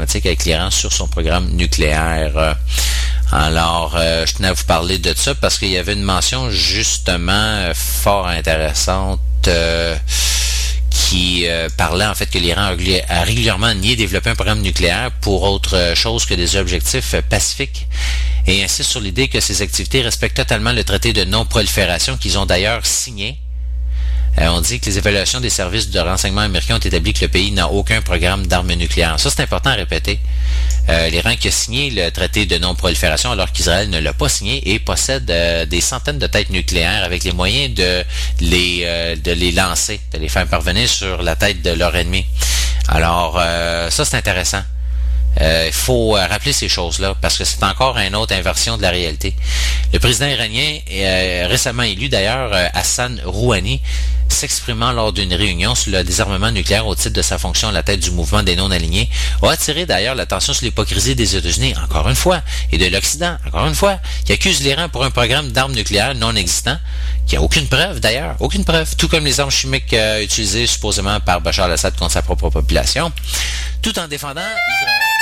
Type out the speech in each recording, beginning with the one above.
avec l'Iran sur son programme nucléaire. Alors, je tenais à vous parler de ça parce qu'il y avait une mention justement fort intéressante qui parlait en fait que l'Iran a régulièrement nié développer un programme nucléaire pour autre chose que des objectifs pacifiques et insiste sur l'idée que ces activités respectent totalement le traité de non-prolifération qu'ils ont d'ailleurs signé. Euh, on dit que les évaluations des services de renseignement américains ont établi que le pays n'a aucun programme d'armes nucléaires. Ça, c'est important à répéter. Euh, L'Iran qui a signé le traité de non-prolifération alors qu'Israël ne l'a pas signé et possède euh, des centaines de têtes nucléaires avec les moyens de les, de les lancer, de les faire parvenir sur la tête de leur ennemi. Alors, ça, c'est intéressant. Il faut rappeler ces choses-là parce que c'est encore une autre inversion de la réalité. Le président iranien, récemment élu d'ailleurs, Hassan Rouhani, s'exprimant lors d'une réunion sur le désarmement nucléaire au titre de sa fonction à la tête du mouvement des non-alignés, a attiré d'ailleurs l'attention sur l'hypocrisie des États-Unis, encore une fois, et de l'Occident, encore une fois, qui accuse l'Iran pour un programme d'armes nucléaires non existant, qui a aucune preuve d'ailleurs, aucune preuve, tout comme les armes chimiques utilisées supposément par Bachar al-Assad contre sa propre population, tout en défendant Israël.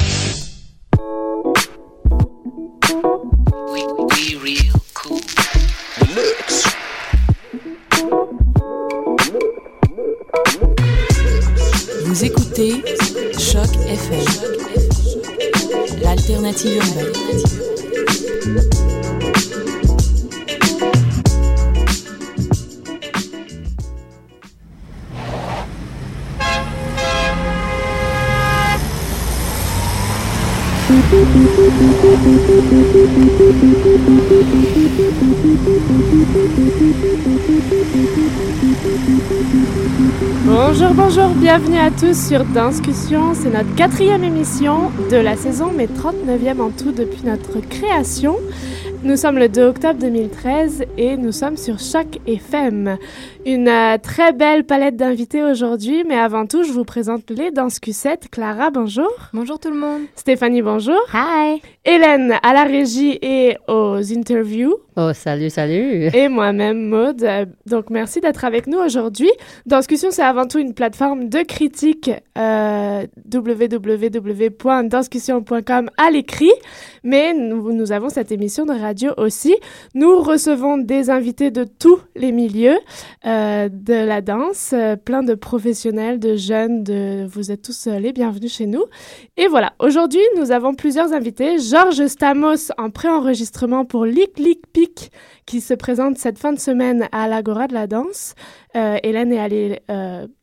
Native urbaine. Bienvenue à tous sur Discussion. C'est notre quatrième émission de la saison, mais 39e en tout depuis notre création. Nous sommes le 2 octobre 2013 et nous sommes sur Choc FM. Une euh, très belle palette d'invités aujourd'hui, mais avant tout, je vous présente les danses Q7. Clara, bonjour. Bonjour tout le monde. Stéphanie, bonjour. Hi. Hélène à la régie et aux interviews. Oh, salut, salut. Et moi-même, Maude. Donc, merci d'être avec nous aujourd'hui. Danscussion, c'est avant tout une plateforme de critique euh, www.danscussion.com à l'écrit. Mais nous, nous avons cette émission de radio aussi. Nous recevons des invités de tous les milieux. Euh, de la danse, euh, plein de professionnels, de jeunes, de vous êtes tous euh, les bienvenus chez nous. Et voilà, aujourd'hui nous avons plusieurs invités. Georges Stamos en préenregistrement pour Lick Lick Pic qui se présente cette fin de semaine à l'Agora de la danse. Hélène est allée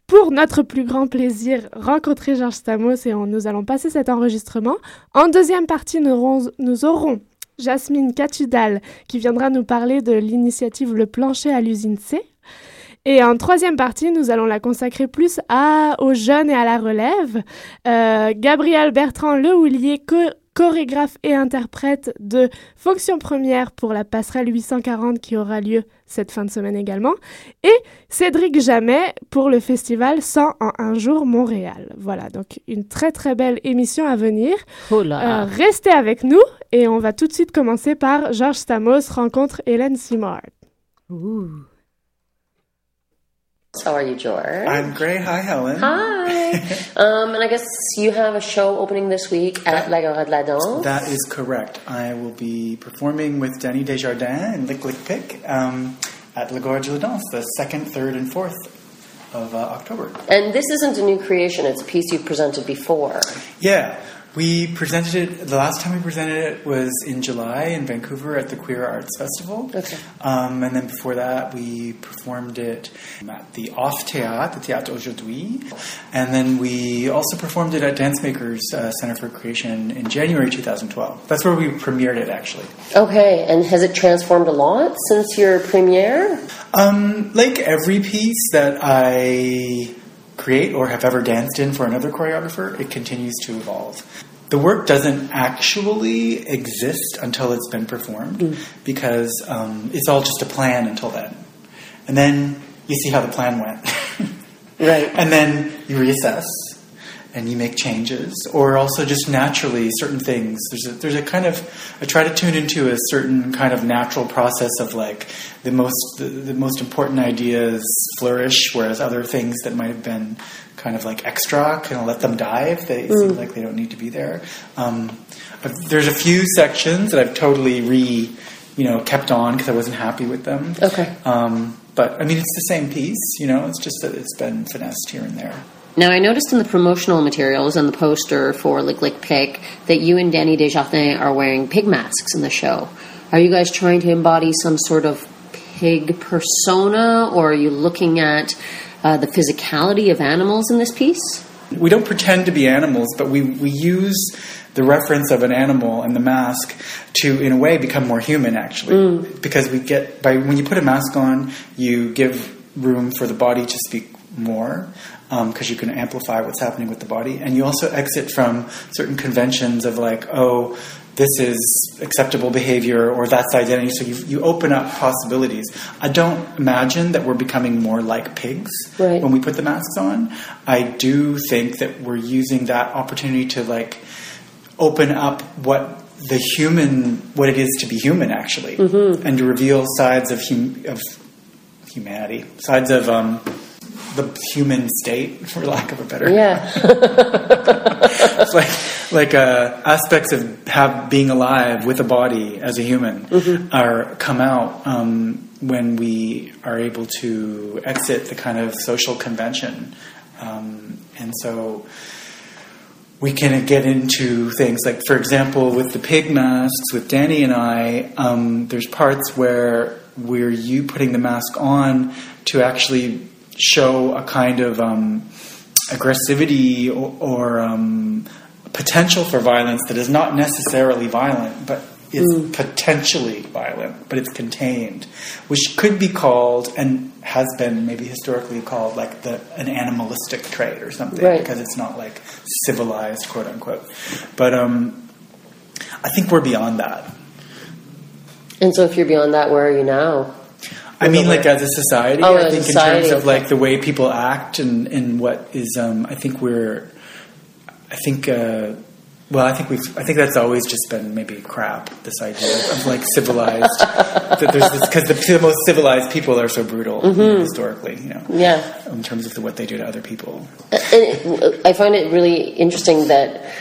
pour notre plus grand plaisir, rencontrer Georges Stamos et nous allons passer cet enregistrement. En deuxième partie, nous aurons, nous aurons Jasmine Catudal qui viendra nous parler de l'initiative Le Plancher à l'usine C. Et en troisième partie, nous allons la consacrer plus à, aux jeunes et à la relève. Euh, Gabriel Bertrand Lehoulier, chorégraphe et interprète de Fonction Première pour la passerelle 840 qui aura lieu cette fin de semaine également, et Cédric Jamais pour le festival 100 en un jour Montréal. Voilà, donc une très très belle émission à venir. Oh là. Euh, restez avec nous et on va tout de suite commencer par Georges Stamos rencontre Hélène Simard. Ouh. How are you, George? I'm great. Hi, Helen. Hi. um, and I guess you have a show opening this week at La Gare de la Danse. That is correct. I will be performing with Danny Desjardins and Lick Lick Pick um, at La Gorge de la Danse, the second, third, and fourth of uh, October. and this isn't a new creation, it's a piece you've presented before. Yeah, we presented it. The last time we presented it was in July in Vancouver at the Queer Arts Festival. Okay. Um, and then before that, we performed it at the Off Théâtre, the Théâtre Aujourd'hui. And then we also performed it at Dance Makers uh, Center for Creation in January 2012. That's where we premiered it, actually. Okay, and has it transformed a lot since your premiere? Um, like every piece that I create or have ever danced in for another choreographer, it continues to evolve. The work doesn't actually exist until it's been performed because um, it's all just a plan until then. And then you see how the plan went. Right. And then you reassess and you make changes, or also just naturally certain things. There's a, there's a kind of I try to tune into a certain kind of natural process of like the most the, the most important ideas flourish, whereas other things that might have been kind of like extra kind of let them die if they seem like they don't need to be there. Um, there's a few sections that I've totally re you know kept on because I wasn't happy with them. Okay. Um, but I mean, it's the same piece, you know. It's just that it's been finessed here and there. Now, I noticed in the promotional materials and the poster for Lick Lick Pick that you and Danny Desjardins are wearing pig masks in the show. Are you guys trying to embody some sort of pig persona, or are you looking at uh, the physicality of animals in this piece? We don't pretend to be animals, but we, we use the reference of an animal and the mask to, in a way, become more human. Actually, because we get by when you put a mask on, you give room for the body to speak more because you can amplify what's happening with the body, and you also exit from certain conventions of like, oh. This is acceptable behavior, or that's identity. So you, you open up possibilities. I don't imagine that we're becoming more like pigs Right. when we put the masks on. I do think that we're using that opportunity to like open up what the human, what it is to be human, actually, and to reveal sides of hum, of humanity, sides of um, the human state, for lack of a better, Yeah. It's like like uh, aspects of have being alive with a body as a human are come out um, when we are able to exit the kind of social convention, um, and so we can get into things like, for example, with the pig masks with Danny and I. Um, there's parts where we're you putting the mask on to actually show a kind of um, aggressivity or, or um, potential for violence that is not necessarily violent, but is potentially violent, but it's contained, which could be called and has been maybe historically called like the an animalistic trait or something Right. because it's not like civilized, quote unquote. But um, I think we're beyond that. And so, if you're beyond that, where are you now? I mean, like as a society, Oh, I think society, in terms of okay. like the way people act and, and what is, um, I think we're, I think, uh, well, I think we've, I think that's always just been maybe crap. This idea of, like civilized, that there's this because the, the most civilized people are so brutal you know, historically, you know, Mm-hmm. Yeah. in terms of the, what they do to other people. And it, I find it really interesting that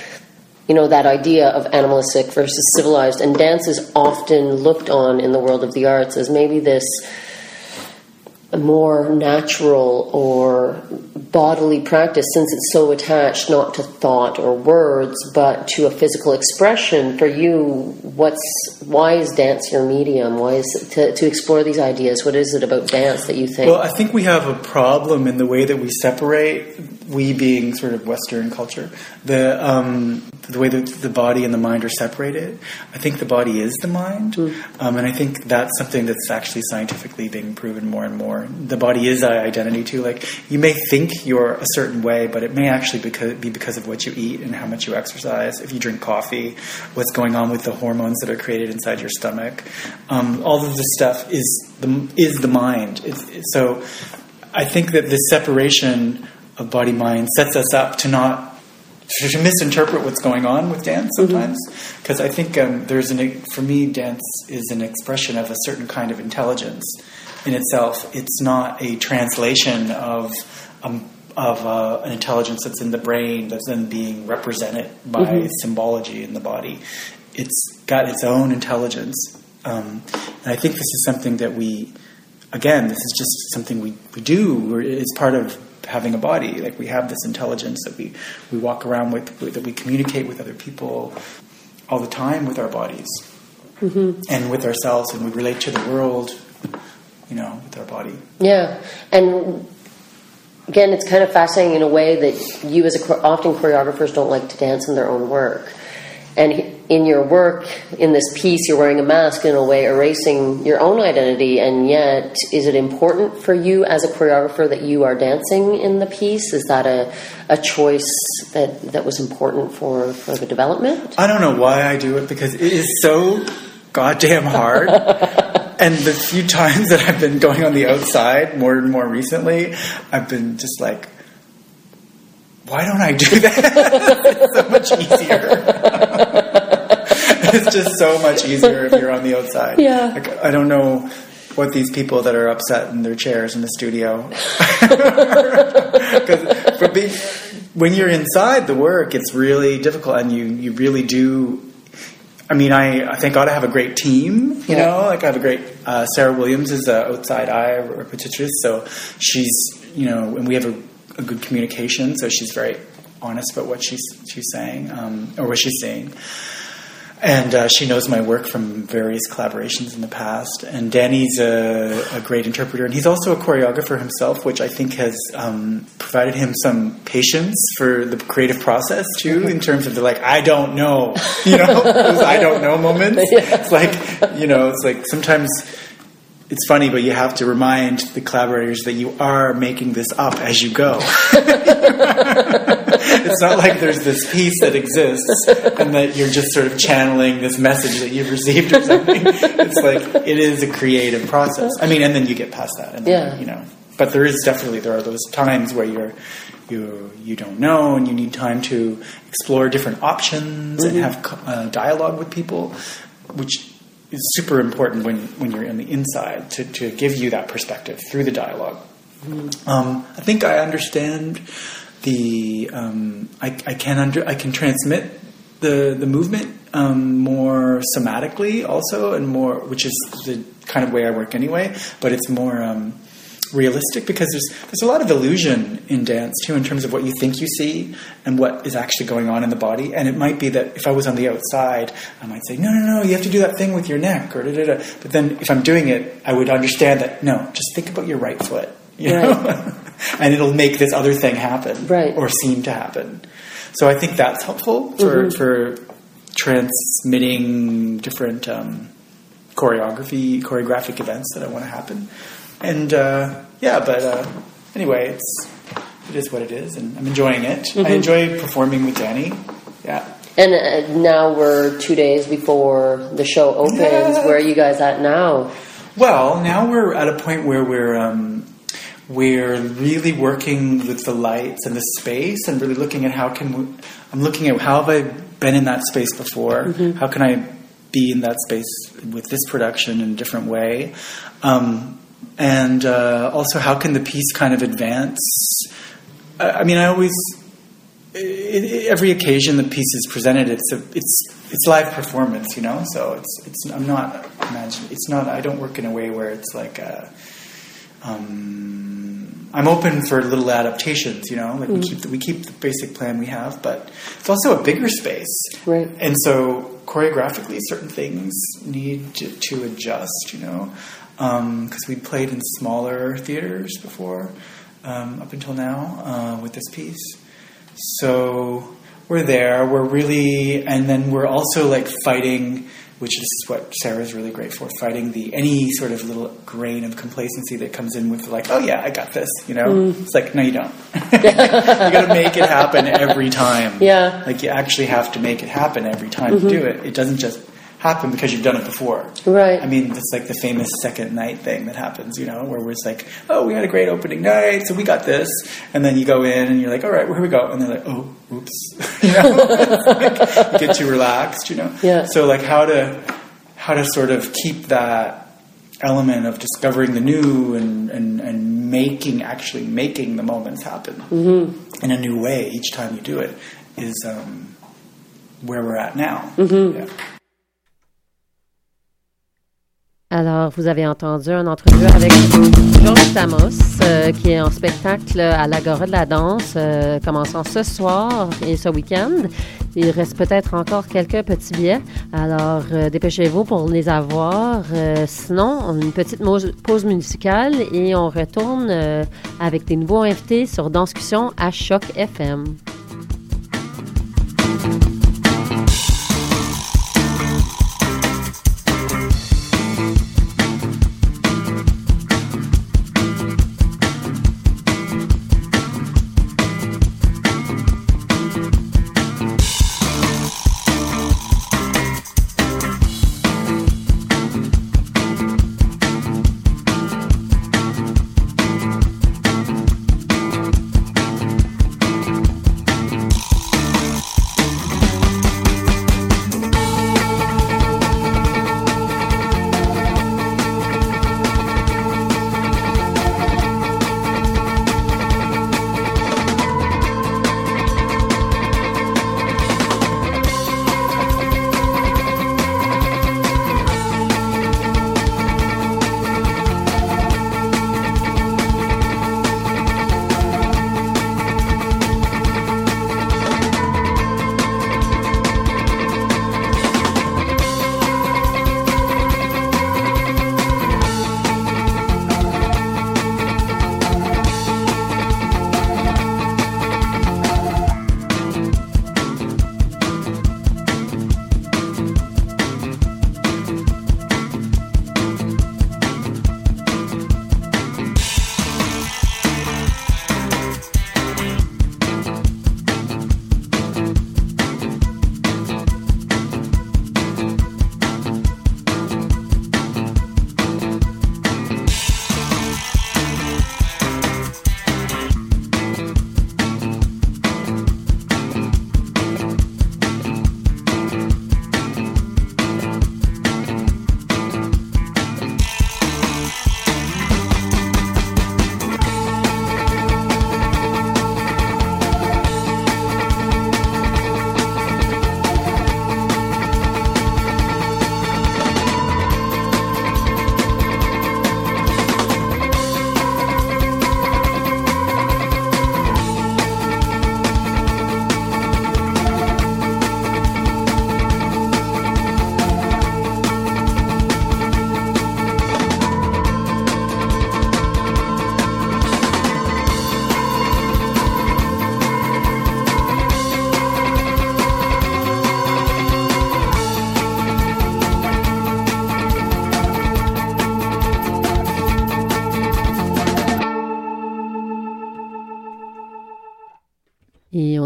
you know that idea of animalistic versus civilized, and dance is often looked on in the world of the arts as maybe this more natural or bodily practice since it's so attached not to thought or words but to a physical expression for you what's why is dance your medium? Why is it to, to explore these ideas what is it about dance that you think? Well, I think we have a problem in the way that we separate we being sort of Western culture, the um, the way that the body and the mind are separated. I think the body is the mind, Mm. um, and I think that's something that's actually scientifically being proven more and more. The body is our identity too. Like you may think you're a certain way, but it may actually because, be because of what you eat and how much you exercise. If you drink coffee, what's going on with the hormones that are created inside your stomach. Um, all of this stuff is the is the mind. It's, so I think that this separation of body mind sets us up to not to, misinterpret what's going on with dance sometimes because I think um, there's an for me dance is an expression of a certain kind of intelligence in itself. It's not a translation of um, of uh, an intelligence that's in the brain that's then being represented by Mhm. symbology in the body. It's got its own intelligence, um, and I think this is something that we again, this is just something we, we do. We're, it's part of having a body. Like we have this intelligence that we, we walk around with, that we communicate with other people all the time with our bodies Mhm. and with ourselves, and we relate to the world, you know, with our body. Yeah, and again, it's kind of fascinating in a way that you, as a often choreographers, don't like to dance in their own work. And in your work, in this piece, you're wearing a mask in a way, erasing your own identity. And yet, is it important for you as a choreographer that you are dancing in the piece? Is that a, a choice that, that was important for, for the development? I don't know why I do it because it is so goddamn hard. and the few times that I've been going on the outside, more and more recently, I've been just like, why don't I do that? it's so much easier. It's just so much easier if you're on the outside. Yeah. Like, I don't know what these people that are upset in their chairs in the studio. Because being, when you're inside the work, it's really difficult, and you you really do. I mean, I, I thank God I have a great team. You Yeah. know, like I have a great uh, Sarah Williams is an outside eye repetitress, so she's you know, and we have a, a good communication, so she's very honest about what she's she's saying um, or what she's saying. And uh, she knows my work from various collaborations in the past. And Danny's a, a great interpreter, and he's also a choreographer himself, which I think has um, provided him some patience for the creative process too, in terms of the like, I don't know, you know, those I don't know moments. It's like, you know, it's like sometimes it's funny, but you have to remind the collaborators that you are making this up as you go. it's not like there's this piece that exists and that you're just sort of channeling this message that you've received or something. It's like it is a creative process. I mean, and then you get past that, and then, Yeah. you know. But there is definitely there are those times where you're you you don't know and you need time to explore different options and Mhm. have uh, dialogue with people, which is super important when when you're in the inside to to give you that perspective through the dialogue. Um, I think I understand the. Um, I, I can under I can transmit the the movement um, more somatically also, and more, which is the kind of way I work anyway. But it's more. Um, realistic because there's there's a lot of illusion in dance too in terms of what you think you see and what is actually going on in the body and it might be that if I was on the outside I might say no no no you have to do that thing with your neck or da, da, da. but then if I'm doing it I would understand that no just think about your right foot you know and it'll make this other thing happen Right. or seem to happen so I think that's helpful for Mhm. for transmitting different um, choreography choreographic events that I want to happen and uh, yeah, but uh, anyway, it's it is what it is, and I'm enjoying it. I Mhm. enjoy performing with Danny. Yeah, And uh, now we're two days before the show opens. Yeah. Where are you guys at now? Well, now we're at a point where we're um, we're really working with the lights and the space, and really looking at how can we, I'm looking at how have I been in that space before? Mhm. How can I be in that space with this production in a different way? Um, and uh, also, how can the piece kind of advance? I, I mean, I always i i every occasion the piece is presented, it's a it's it's live performance, you know. So it's it's I'm not imagine it's not I don't work in a way where it's like a, um, I'm open for little adaptations, you know. Like we Mm. keep the, we keep the basic plan we have, but it's also a bigger space, Right. and so choreographically, certain things need to, to adjust, you know, because we played in smaller theaters before. um, up until now uh, with this piece. So we're there. We're really, and then we're also like fighting, which is what Sarah's really great for, fighting the any sort of little grain of complacency that comes in with like, oh yeah, I got this. You know, Mm. it's like no, you don't. you got to make it happen every time. Yeah. like you actually have to make it happen every time you Mhm. do it. It doesn't just happen because you've done it before. Right. I mean, it's like the famous second night thing that happens, you know, where we're like, oh, we had a great opening night, so we got this. And then you go in and you're like, all right, where we go? And they're like, oh, oops. you know, like, you get too relaxed, you know? Yeah. So like how to, how to sort of keep that element of discovering the new and, and, and making, actually making the moments happen Mhm. in a new way each time you do it is um, where we're at now. Mhm. Yeah. Alors, vous avez entendu un entrevue avec Georges Samos, euh, qui est en spectacle à l'Agora de la danse, euh, commençant ce soir et ce week-end. Il reste peut-être encore quelques petits billets, alors euh, dépêchez-vous pour les avoir. Euh, sinon, une petite pause musicale et on retourne avec des nouveaux invités sur Danscussion à Choc FM.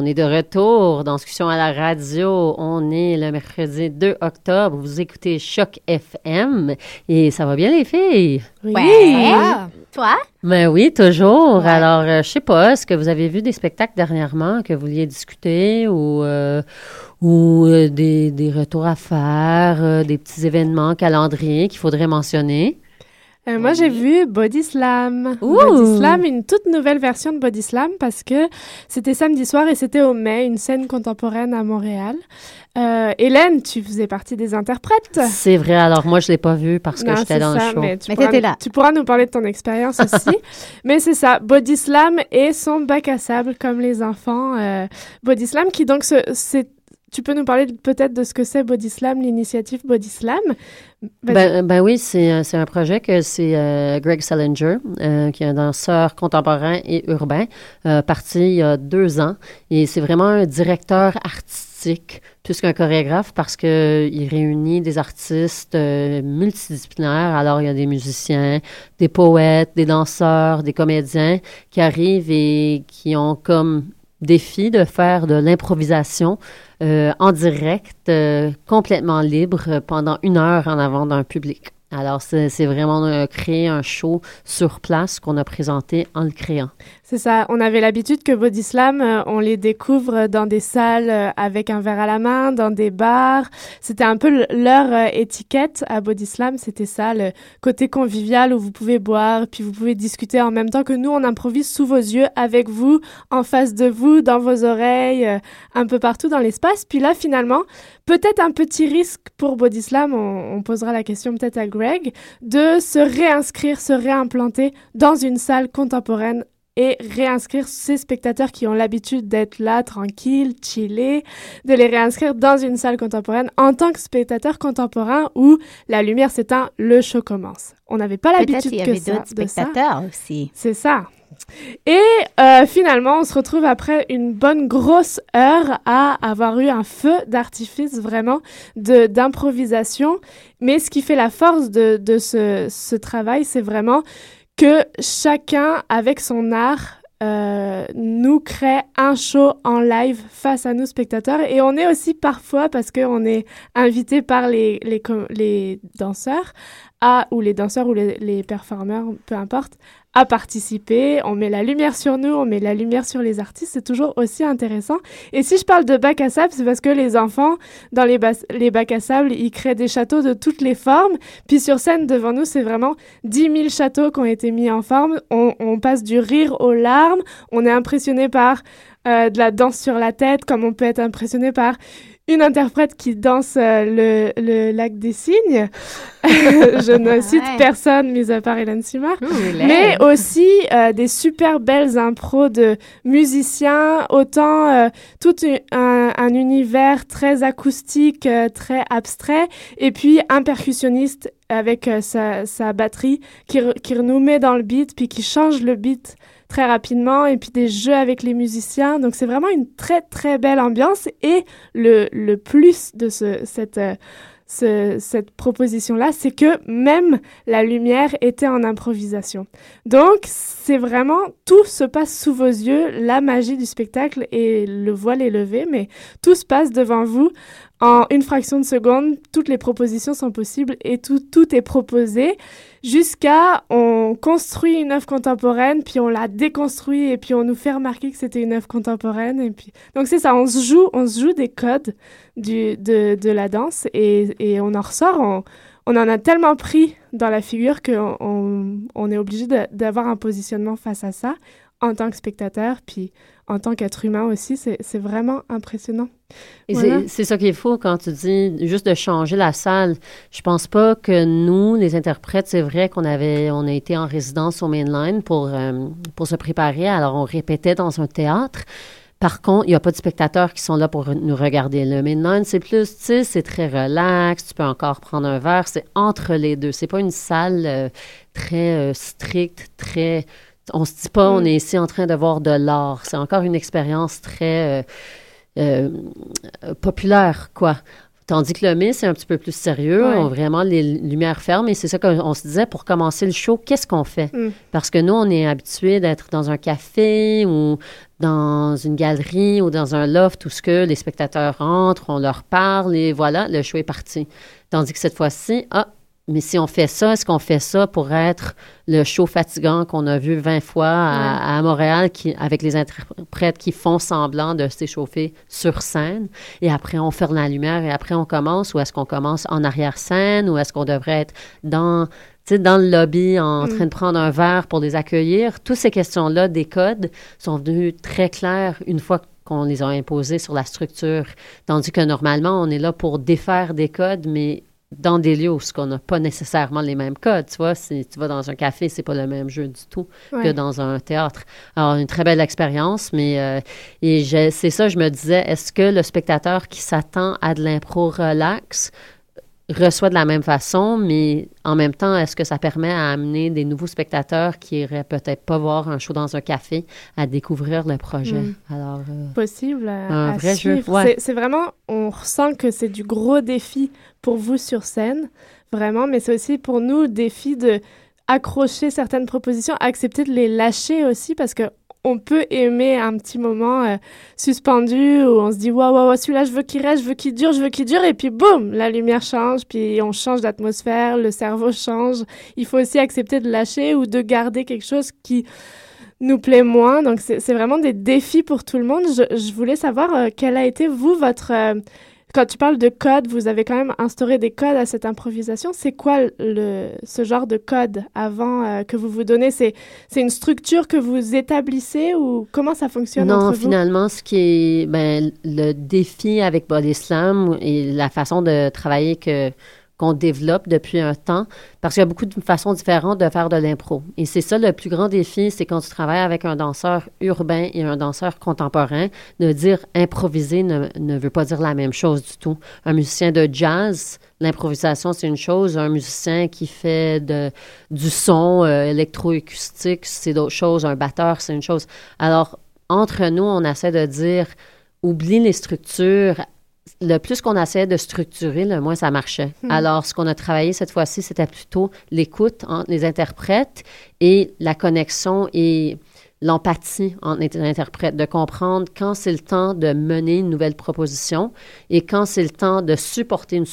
On est de retour dans Discussion à la radio. On est le mercredi 2 octobre. Vous écoutez Choc FM. Et ça va bien, les filles? Oui. Ouais. Toi? Ben oui, toujours. Alors, euh, je sais pas, est-ce que vous avez vu des spectacles dernièrement que vous vouliez discuter ou, euh, ou euh, des, des retours à faire, euh, des petits événements, calendriers qu'il faudrait mentionner? Euh, moi, j'ai vu Body Slam. Ouh! Body Slam, une toute nouvelle version de Body Slam parce que c'était samedi soir et c'était au mai, une scène contemporaine à Montréal. Euh, Hélène, tu faisais partie des interprètes. C'est vrai, alors moi, je l'ai pas vu parce que j'étais dans ça, le show. Mais tu, pourras, tu pourras nous parler de ton expérience aussi. mais c'est ça, Body Slam et son bac à sable comme les enfants. Euh, Body Slam qui donc se- c'est tu peux nous parler peut-être de ce que c'est Body Slam, l'initiative Body Slam ben, ben, oui, c'est un projet que c'est euh, Greg Salinger, euh, qui est un danseur contemporain et urbain, euh, parti il y a deux ans. Et c'est vraiment un directeur artistique plus qu'un chorégraphe parce qu'il réunit des artistes multidisciplinaires. Alors, il y a des musiciens, des poètes, des danseurs, des comédiens qui arrivent et qui ont comme défi de faire de l'improvisation euh, en direct, euh, complètement libre, pendant une heure en avant d'un public. Alors, c'est vraiment euh, créer un show sur place qu'on a présenté en le créant. C'est ça. On avait l'habitude que Body Slam, euh, on les découvre dans des salles euh, avec un verre à la main, dans des bars. C'était un peu leur étiquette à Body Slam. C'était ça, le côté convivial où vous pouvez boire, puis vous pouvez discuter en même temps que nous, on improvise sous vos yeux, avec vous, en face de vous, dans vos oreilles, un peu partout dans l'espace. Puis là, finalement, peut-être un petit risque pour Body Slam, on, on posera la question peut-être à Greg, de se réinscrire, se réimplanter dans une salle contemporaine et réinscrire ces spectateurs qui ont l'habitude d'être là, tranquilles, chillés, de les réinscrire dans une salle contemporaine en tant que spectateurs contemporains où la lumière s'éteint, le show commence. On n'avait pas l'habitude que ça. d'autres spectateurs aussi. C'est ça. Et euh, finalement, on se retrouve après une bonne grosse heure à avoir eu un feu d'artifice vraiment de d'improvisation. Mais ce qui fait la force de, de ce, ce travail, c'est vraiment que chacun, avec son art, euh, nous crée un show en live face à nous spectateurs. Et on est aussi parfois, parce qu'on est invité par les, les, danseurs, à, ou les danseurs ou les, les performeurs, peu importe, à participer. On met la lumière sur nous, on met la lumière sur les artistes. C'est toujours aussi intéressant. Et si je parle de bac à sable, c'est parce que les enfants, dans les, les bacs à sable, ils créent des châteaux de toutes les formes. Puis sur scène, devant nous, c'est vraiment 10 000 châteaux qui ont été mis en forme. On, passe du rire aux larmes. On est impressionné par euh, de la danse sur la tête, comme on peut être impressionné par une interprète qui danse euh, le, le, lac des cygnes. je ne cite personne, mis à part Hélène Simard. mais aussi euh, des super belles impros de musiciens, autant euh, tout un, un, univers très acoustique, très abstrait, et puis un percussionniste avec sa, sa batterie qui, qui nous met dans le beat, puis qui change le beat très rapidement et puis des jeux avec les musiciens. Donc c'est vraiment une très très belle ambiance et le, le plus de ce, cette, euh, ce, cette proposition-là, c'est que même la lumière était en improvisation. Donc c'est vraiment, tout se passe sous vos yeux, la magie du spectacle et le voile est levé, mais tout se passe devant vous en une fraction de seconde, toutes les propositions sont possibles et tout, tout est proposé jusqu'à on construit une œuvre contemporaine, puis on la déconstruit et puis on nous fait remarquer que c'était une œuvre contemporaine. Et puis donc c'est ça, on se joue, on se joue des codes du, de, de la danse et, et on en ressort. On, on en a tellement pris dans la figure qu'on on, on est obligé d'avoir un positionnement face à ça en tant que spectateur, puis en tant qu'être humain aussi, c'est vraiment impressionnant. Et c'est ça qu'il faut quand tu dis juste de changer la salle. Je pense pas que nous, les interprètes, c'est vrai qu'on avait, on a été en résidence au Mainline pour, euh, pour se préparer. Alors, on répétait dans un théâtre. Par contre, il n'y a pas de spectateurs qui sont là pour nous regarder. Le mainline, c'est plus, tu sais, c'est très relax. Tu peux encore prendre un verre. C'est entre les deux. C'est pas une salle euh, très euh, stricte, très on se dit pas, on mm. est ici en train de voir de l'art. C'est encore une expérience très euh, euh, populaire, quoi. Tandis que le Miss, c'est un petit peu plus sérieux. On vraiment les lumières fermes. Et c'est ça qu'on se disait pour commencer le show, qu'est-ce qu'on fait? Mm. Parce que nous, on est habitué d'être dans un café ou dans une galerie ou dans un loft où ce que les spectateurs rentrent, on leur parle et voilà, le show est parti. Tandis que cette fois-ci, ah, mais si on fait ça, est-ce qu'on fait ça pour être le show fatigant qu'on a vu 20 fois à, Montréal qui, avec les interprètes qui font semblant de s'échauffer sur scène et après on ferme la lumière et après on commence ou est-ce qu'on commence en arrière-scène ou est-ce qu'on devrait être dans dans le lobby en mm. train de prendre un verre pour les accueillir? Toutes ces questions-là des codes sont devenues très claires une fois qu'on les a imposées sur la structure. Tandis que normalement, on est là pour défaire des codes, mais dans des lieux où on n'a pas nécessairement les mêmes codes. Tu vois, si tu vas dans un café, c'est pas le même jeu du tout que dans un théâtre. Alors, une très belle expérience, mais euh, et c'est ça, je me disais, est-ce que le spectateur qui s'attend à de l'impro relax reçoit de la même façon, mais en même temps, est-ce que ça permet à amener des nouveaux spectateurs qui iraient peut-être pas voir un show dans un café à découvrir le projet? Mm. Alors, euh, Possible à, suivre. C'est vraiment, on ressent que c'est du gros défi pour vous sur scène, vraiment, mais c'est aussi pour nous le défi de accrocher certaines propositions, accepter de les lâcher aussi parce que on peut aimer un petit moment euh, suspendu où on se dit waouh waouh celui-là je veux qu'il reste, je veux qu'il dure, je veux qu'il dure et puis boum la lumière change puis on change d'atmosphère, le cerveau change. Il faut aussi accepter de lâcher ou de garder quelque chose qui nous plaît moins. Donc c'est vraiment des défis pour tout le monde. Je, voulais savoir euh, quel a été vous votre euh, quand tu parles de code, vous avez quand même instauré des codes à cette improvisation. C'est quoi le, ce genre de code avant euh, que vous vous donnez? C'est une structure que vous établissez ou comment ça fonctionne Non, finalement, ce qui est ben, le défi avec Body Slam et la façon de travailler que qu'on développe depuis un temps, parce qu'il y a beaucoup de façons différentes de faire de l'impro. Et c'est ça le plus grand défi, c'est quand tu travailles avec un danseur urbain et un danseur contemporain, de dire improviser ne, ne veut pas dire la même chose du tout. Un musicien de jazz, l'improvisation, c'est une chose. Un musicien qui fait de, du son euh, électroacoustique, c'est d'autres choses. Un batteur, c'est une chose. Alors, entre nous, on essaie de dire oublie les structures, le plus qu'on essayait de structurer, le moins ça marchait. Hmm. Alors, ce qu'on a travaillé cette fois-ci, c'était plutôt l'écoute entre les interprètes et la connexion et l'empathie entre les interprètes, de comprendre quand c'est le temps de mener une nouvelle proposition et quand c'est le temps de supporter une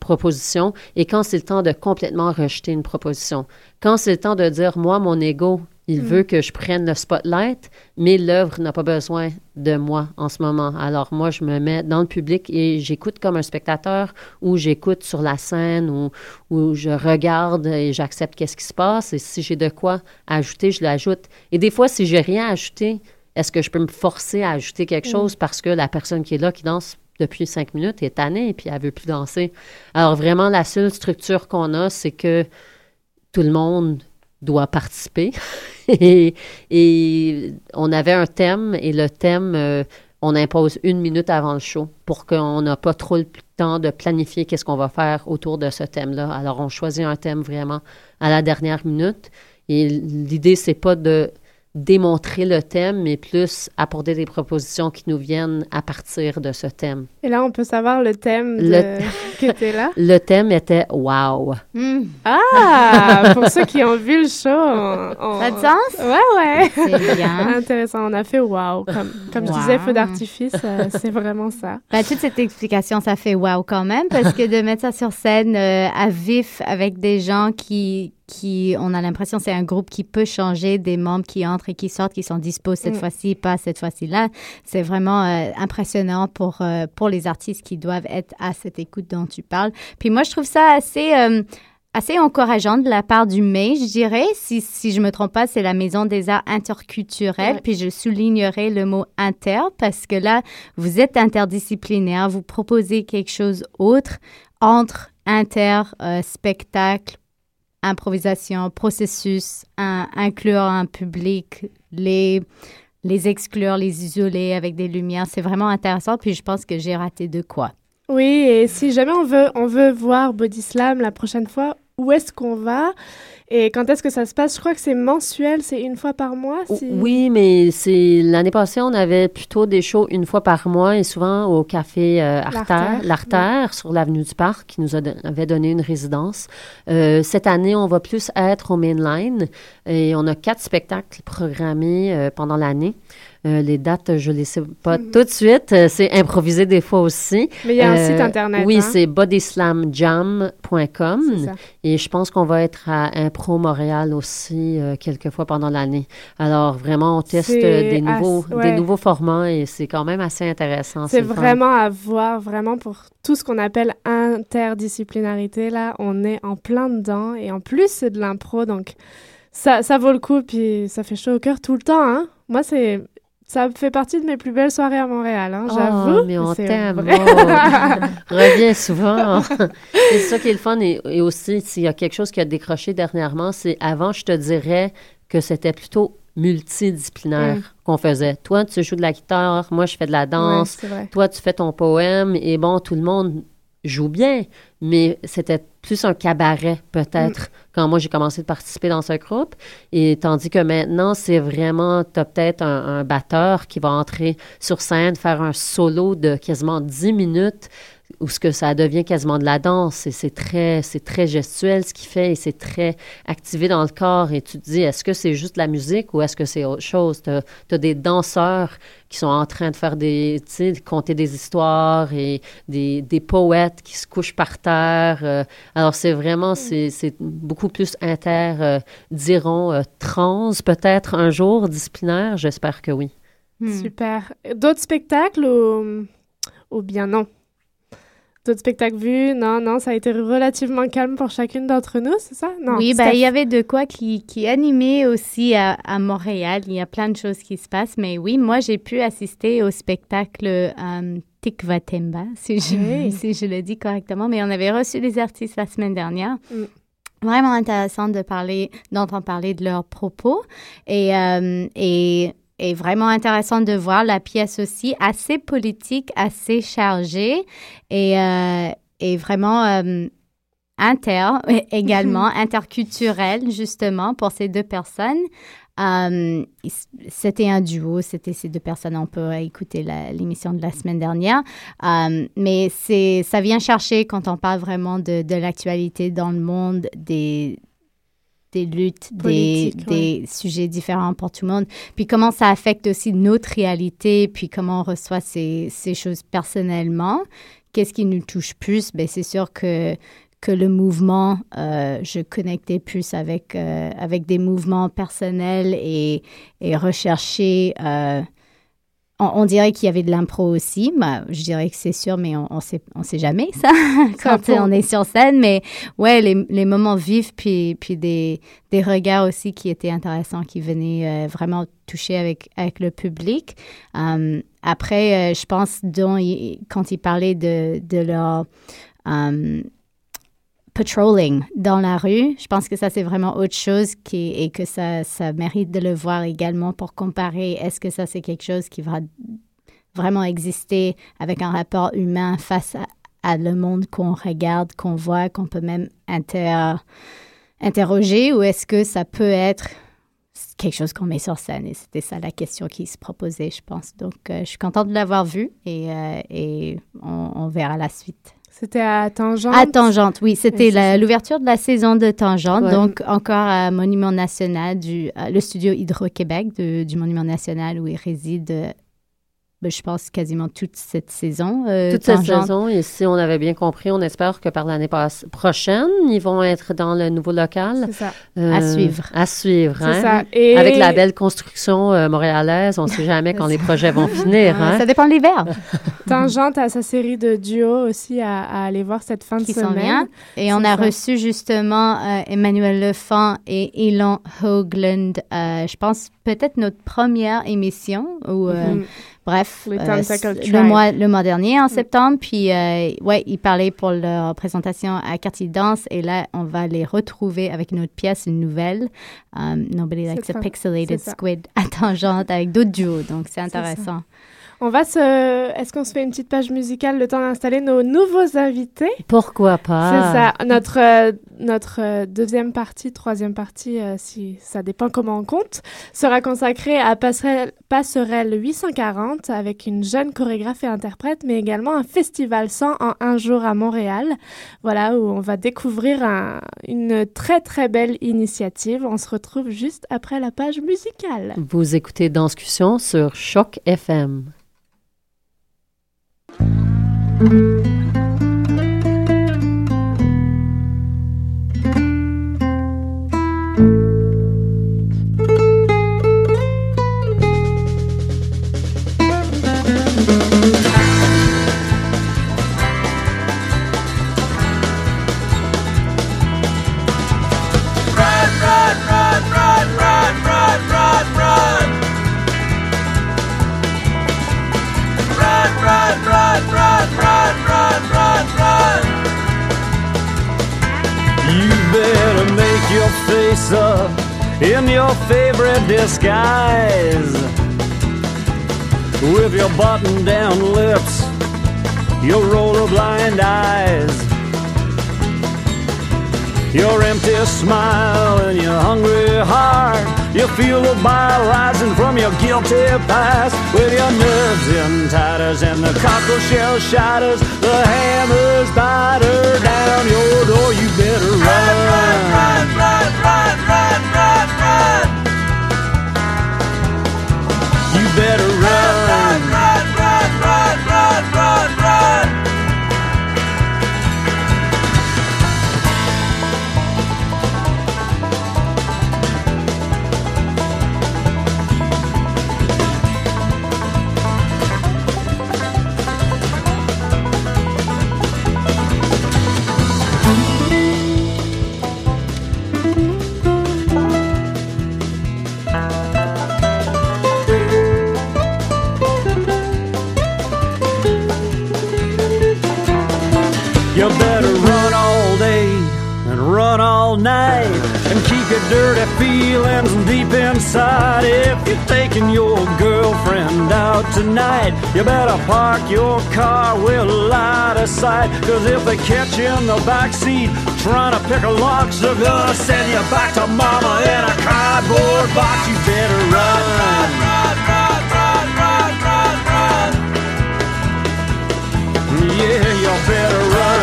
proposition et quand c'est le temps de complètement rejeter une proposition. Quand c'est le temps de dire, moi, mon ego, il mm. veut que je prenne le spotlight, mais l'œuvre n'a pas besoin de moi en ce moment. Alors moi, je me mets dans le public et j'écoute comme un spectateur ou j'écoute sur la scène ou, ou je regarde et j'accepte qu'est-ce qui se passe. Et si j'ai de quoi ajouter, je l'ajoute. Et des fois, si j'ai rien à ajouter, est-ce que je peux me forcer à ajouter quelque mm. chose parce que la personne qui est là, qui danse depuis cinq minutes, est tannée et puis elle veut plus danser? Alors vraiment, la seule structure qu'on a, c'est que tout le monde doit participer. et, on avait un thème et le thème, euh, on impose une minute avant le show pour qu'on n'a pas trop le temps de planifier qu'est-ce qu'on va faire autour de ce thème-là. Alors, on choisit un thème vraiment à la dernière minute. Et l'idée, c'est pas de démontrer le thème, mais plus apporter des propositions qui nous viennent à partir de ce thème. Et là, on peut savoir le thème de... qui était là? Le thème était « Wow hmm. Ah! pour ceux qui ont vu le show, on, Ça a sens? Ouais, ouais. C'est bien. Intéressant. On a fait « Wow ». Comme, comme je disais, feu d'artifice, euh, c'est vraiment ça. Ben, toute cette explication, ça fait « Wow » quand même, parce que de mettre ça sur scène euh, à vif avec des gens qui qui, on a l'impression, c'est un groupe qui peut changer des membres qui entrent et qui sortent, qui sont disposés cette mm. fois-ci, pas cette fois-ci-là. C'est vraiment euh, impressionnant pour, euh, pour les artistes qui doivent être à cette écoute dont tu parles. Puis moi, je trouve ça assez, euh, assez encourageant de la part du MEI, je dirais. Si, si je me trompe pas, c'est la Maison des arts interculturels. Puis je soulignerai le mot inter parce que là, vous êtes interdisciplinaire, vous proposez quelque chose autre entre inter, spectacle, improvisation, processus, inclure un public, les, les exclure, les isoler avec des lumières. C'est vraiment intéressant. Puis je pense que j'ai raté de quoi. Oui, et si jamais on veut, on veut voir Body Slam la prochaine fois, où est-ce qu'on va? Et quand est-ce que ça se passe? Je crois que c'est mensuel, c'est une fois par mois. Oui, mais c'est l'année passée, on avait plutôt des shows une fois par mois et souvent au café euh, Artère, l'Artère, sur l'avenue du Parc, qui nous avait donné une résidence. Euh, cette année, on va plus être au Mainline et on a quatre spectacles programmés euh, pendant l'année. Euh, les dates, je ne les sais pas mhm. tout de suite. Euh, c'est improvisé des fois aussi. Mais il y a un site euh, Internet. Oui, hein? c'est bodyslamjam.com. Et je pense qu'on va être à Impro Montréal aussi quelques fois pendant l'année. Alors, vraiment, on teste des nouveaux, des nouveaux formats et c'est quand même assez intéressant. C'est vraiment à voir, vraiment pour tout ce qu'on appelle interdisciplinarité. Là, on est en plein dedans. Et en plus, c'est de l'impro. Donc, ça, ça vaut le coup. Puis ça fait chaud au cœur tout le temps. Hein? Moi, c'est ça fait partie de mes plus belles soirées à Montréal, hein, Oh, j'avoue. mais on t'aime. oh. Reviens souvent. c'est ça qui est le fun. Et, et aussi, s'il y a quelque chose qui a décroché dernièrement, c'est avant, je te dirais que c'était plutôt multidisciplinaire Mm. qu'on faisait. Toi, tu joues de la guitare, moi, je fais de la danse, Ouais, toi, tu fais ton poème, et bon, tout le monde joue bien, mais c'était plus un cabaret, peut-être, quand moi, j'ai commencé de participer dans ce groupe. Et tandis que maintenant, c'est vraiment, tu as peut-être un, un batteur qui va entrer sur scène, faire un solo de quasiment 10 minutes, où ce que ça devient quasiment de la danse. Et c'est très, c'est très gestuel ce qu'il fait, et c'est très activé dans le corps. Et tu te dis, est-ce que c'est juste la musique ou est-ce que c'est autre chose? Tu as, des danseurs qui sont en train de faire des, tu sais, de compter des histoires et des, des poètes qui se couchent par terre. euh, alors, c'est vraiment, c'est, beaucoup plus inter, euh, diront, euh, trans, peut-être un jour, disciplinaire? J'espère que oui. Hmm. Super. D'autres spectacles ou, ou bien non? D'autres spectacles vus? Non, non, ça a été relativement calme pour chacune d'entre nous, c'est ça? Non. oui, Steph? il y avait de quoi qui, qui animait aussi à, à Montréal. Il y a plein de choses qui se passent. Mais oui, moi, j'ai pu assister au spectacle euh, Tikva Temba, si je, Hey. si je le dis correctement. Mais on avait reçu des artistes la semaine dernière. Mm. Vraiment intéressant de parler, d'entendre parler de leurs propos. Et, euh, et, et vraiment intéressant de voir la pièce aussi, assez politique, assez chargée. Et, euh, et vraiment... euh, inter également, interculturel justement pour ces deux personnes. Euh, c'était un duo, c'était ces deux personnes. On peut écouter l'émission de la semaine dernière. Euh, mais ça vient chercher quand on parle vraiment de, de l'actualité dans le monde, des, des luttes, des, des sujets différents pour tout le monde. Puis comment ça affecte aussi notre réalité, puis comment on reçoit ces, ces choses personnellement. Qu'est-ce qui nous touche plus? Ben, c'est sûr que que le mouvement, euh, je connectais plus avec, euh, avec des mouvements personnels et, et rechercher. euh, on, on dirait qu'il y avait de l'impro aussi. mais je dirais que c'est sûr, mais on ne sait, on sait jamais ça quand on est sur scène. Mais ouais, les, les moments vifs, puis, puis des, des regards aussi qui étaient intéressants, qui venaient euh, vraiment toucher avec, avec le public. Euh, après, euh, je pense, dont il- quand il parlait de, de leur patrolling dans la rue, je pense que ça, c'est vraiment autre chose et que ça, ça mérite de le voir également pour comparer. Est-ce que ça, c'est quelque chose qui va vraiment exister avec un rapport humain face à, le monde qu'on regarde, qu'on voit, qu'on peut même inter, interroger, ou est-ce que ça peut être quelque chose qu'on met sur scène? Et c'était ça la question qui se proposait, je pense. Donc, euh, je suis contente de l'avoir vu et, euh, on verra la suite. C'était à Tangente. À Tangente, oui. C'était l'ouverture de la saison de Tangente. Ouais. Donc, encore à Monument National, du, à le studio Hydro-Québec du Monument National où il réside, euh, ben, je pense, quasiment toute cette saison. euh, Toute cette saison, et si on avait bien compris, on espère que par l'année prochaine, ils vont être dans le nouveau local. C'est ça. À suivre. À suivre, C'est hein? ça. Et Avec la belle construction euh, montréalaise, on ne sait jamais quand les projets vont finir. Euh, Hein? Ça dépend de l'hiver Tangente à sa série de duos aussi à, à aller voir cette fin de qui semaine. vient. Et on a ça. reçu justement euh, Emmanuel Lefant et Elon Hoagland. euh, je pense peut-être notre première émission ou euh, Mhm. Bref, le, mois, le mois dernier, en septembre. Puis, ouais, ils parlaient pour leur présentation à Quartier Danse. Et là, on va les retrouver avec une autre pièce, une nouvelle. Um, Nobody Likes a. Pixelated. Squid à Tangente avec d'autres duos. Donc, c'est intéressant. On va se. Est-ce qu'on se fait une petite page musicale le temps d'installer nos nouveaux invités? Pourquoi pas? C'est ça. Notre, euh, notre euh, deuxième partie, troisième partie, euh, si ça dépend comment on compte, sera consacrée à Passerelle, Passerelle 840 avec une jeune chorégraphe et interprète, mais également un festival 100 en un jour à Montréal. Voilà, où on va découvrir un- une très très belle initiative. On se retrouve juste après la page musicale. Vous écoutez Danscussion sur Choc FM. Run, run, your face up in your favorite disguise. With your button down lips, your roll of blind eyes. Your empty smile and your hungry heart. You feel the bile rising from your guilty past. With your nerves in tatters and the cockle shell shatters. The hammers batter down your door. You better run. Run, run, run, run, run, run, run, You better run. Night and keep your dirty feelings deep inside. If you're taking your girlfriend out tonight, you better park your car well out of sight. Cause if they catch you in the back seat trying to pick a lock, they're gonna send you back to mama in a cardboard box. You better run. Run, run, run, run, run, run, run. Yeah, you better. Run,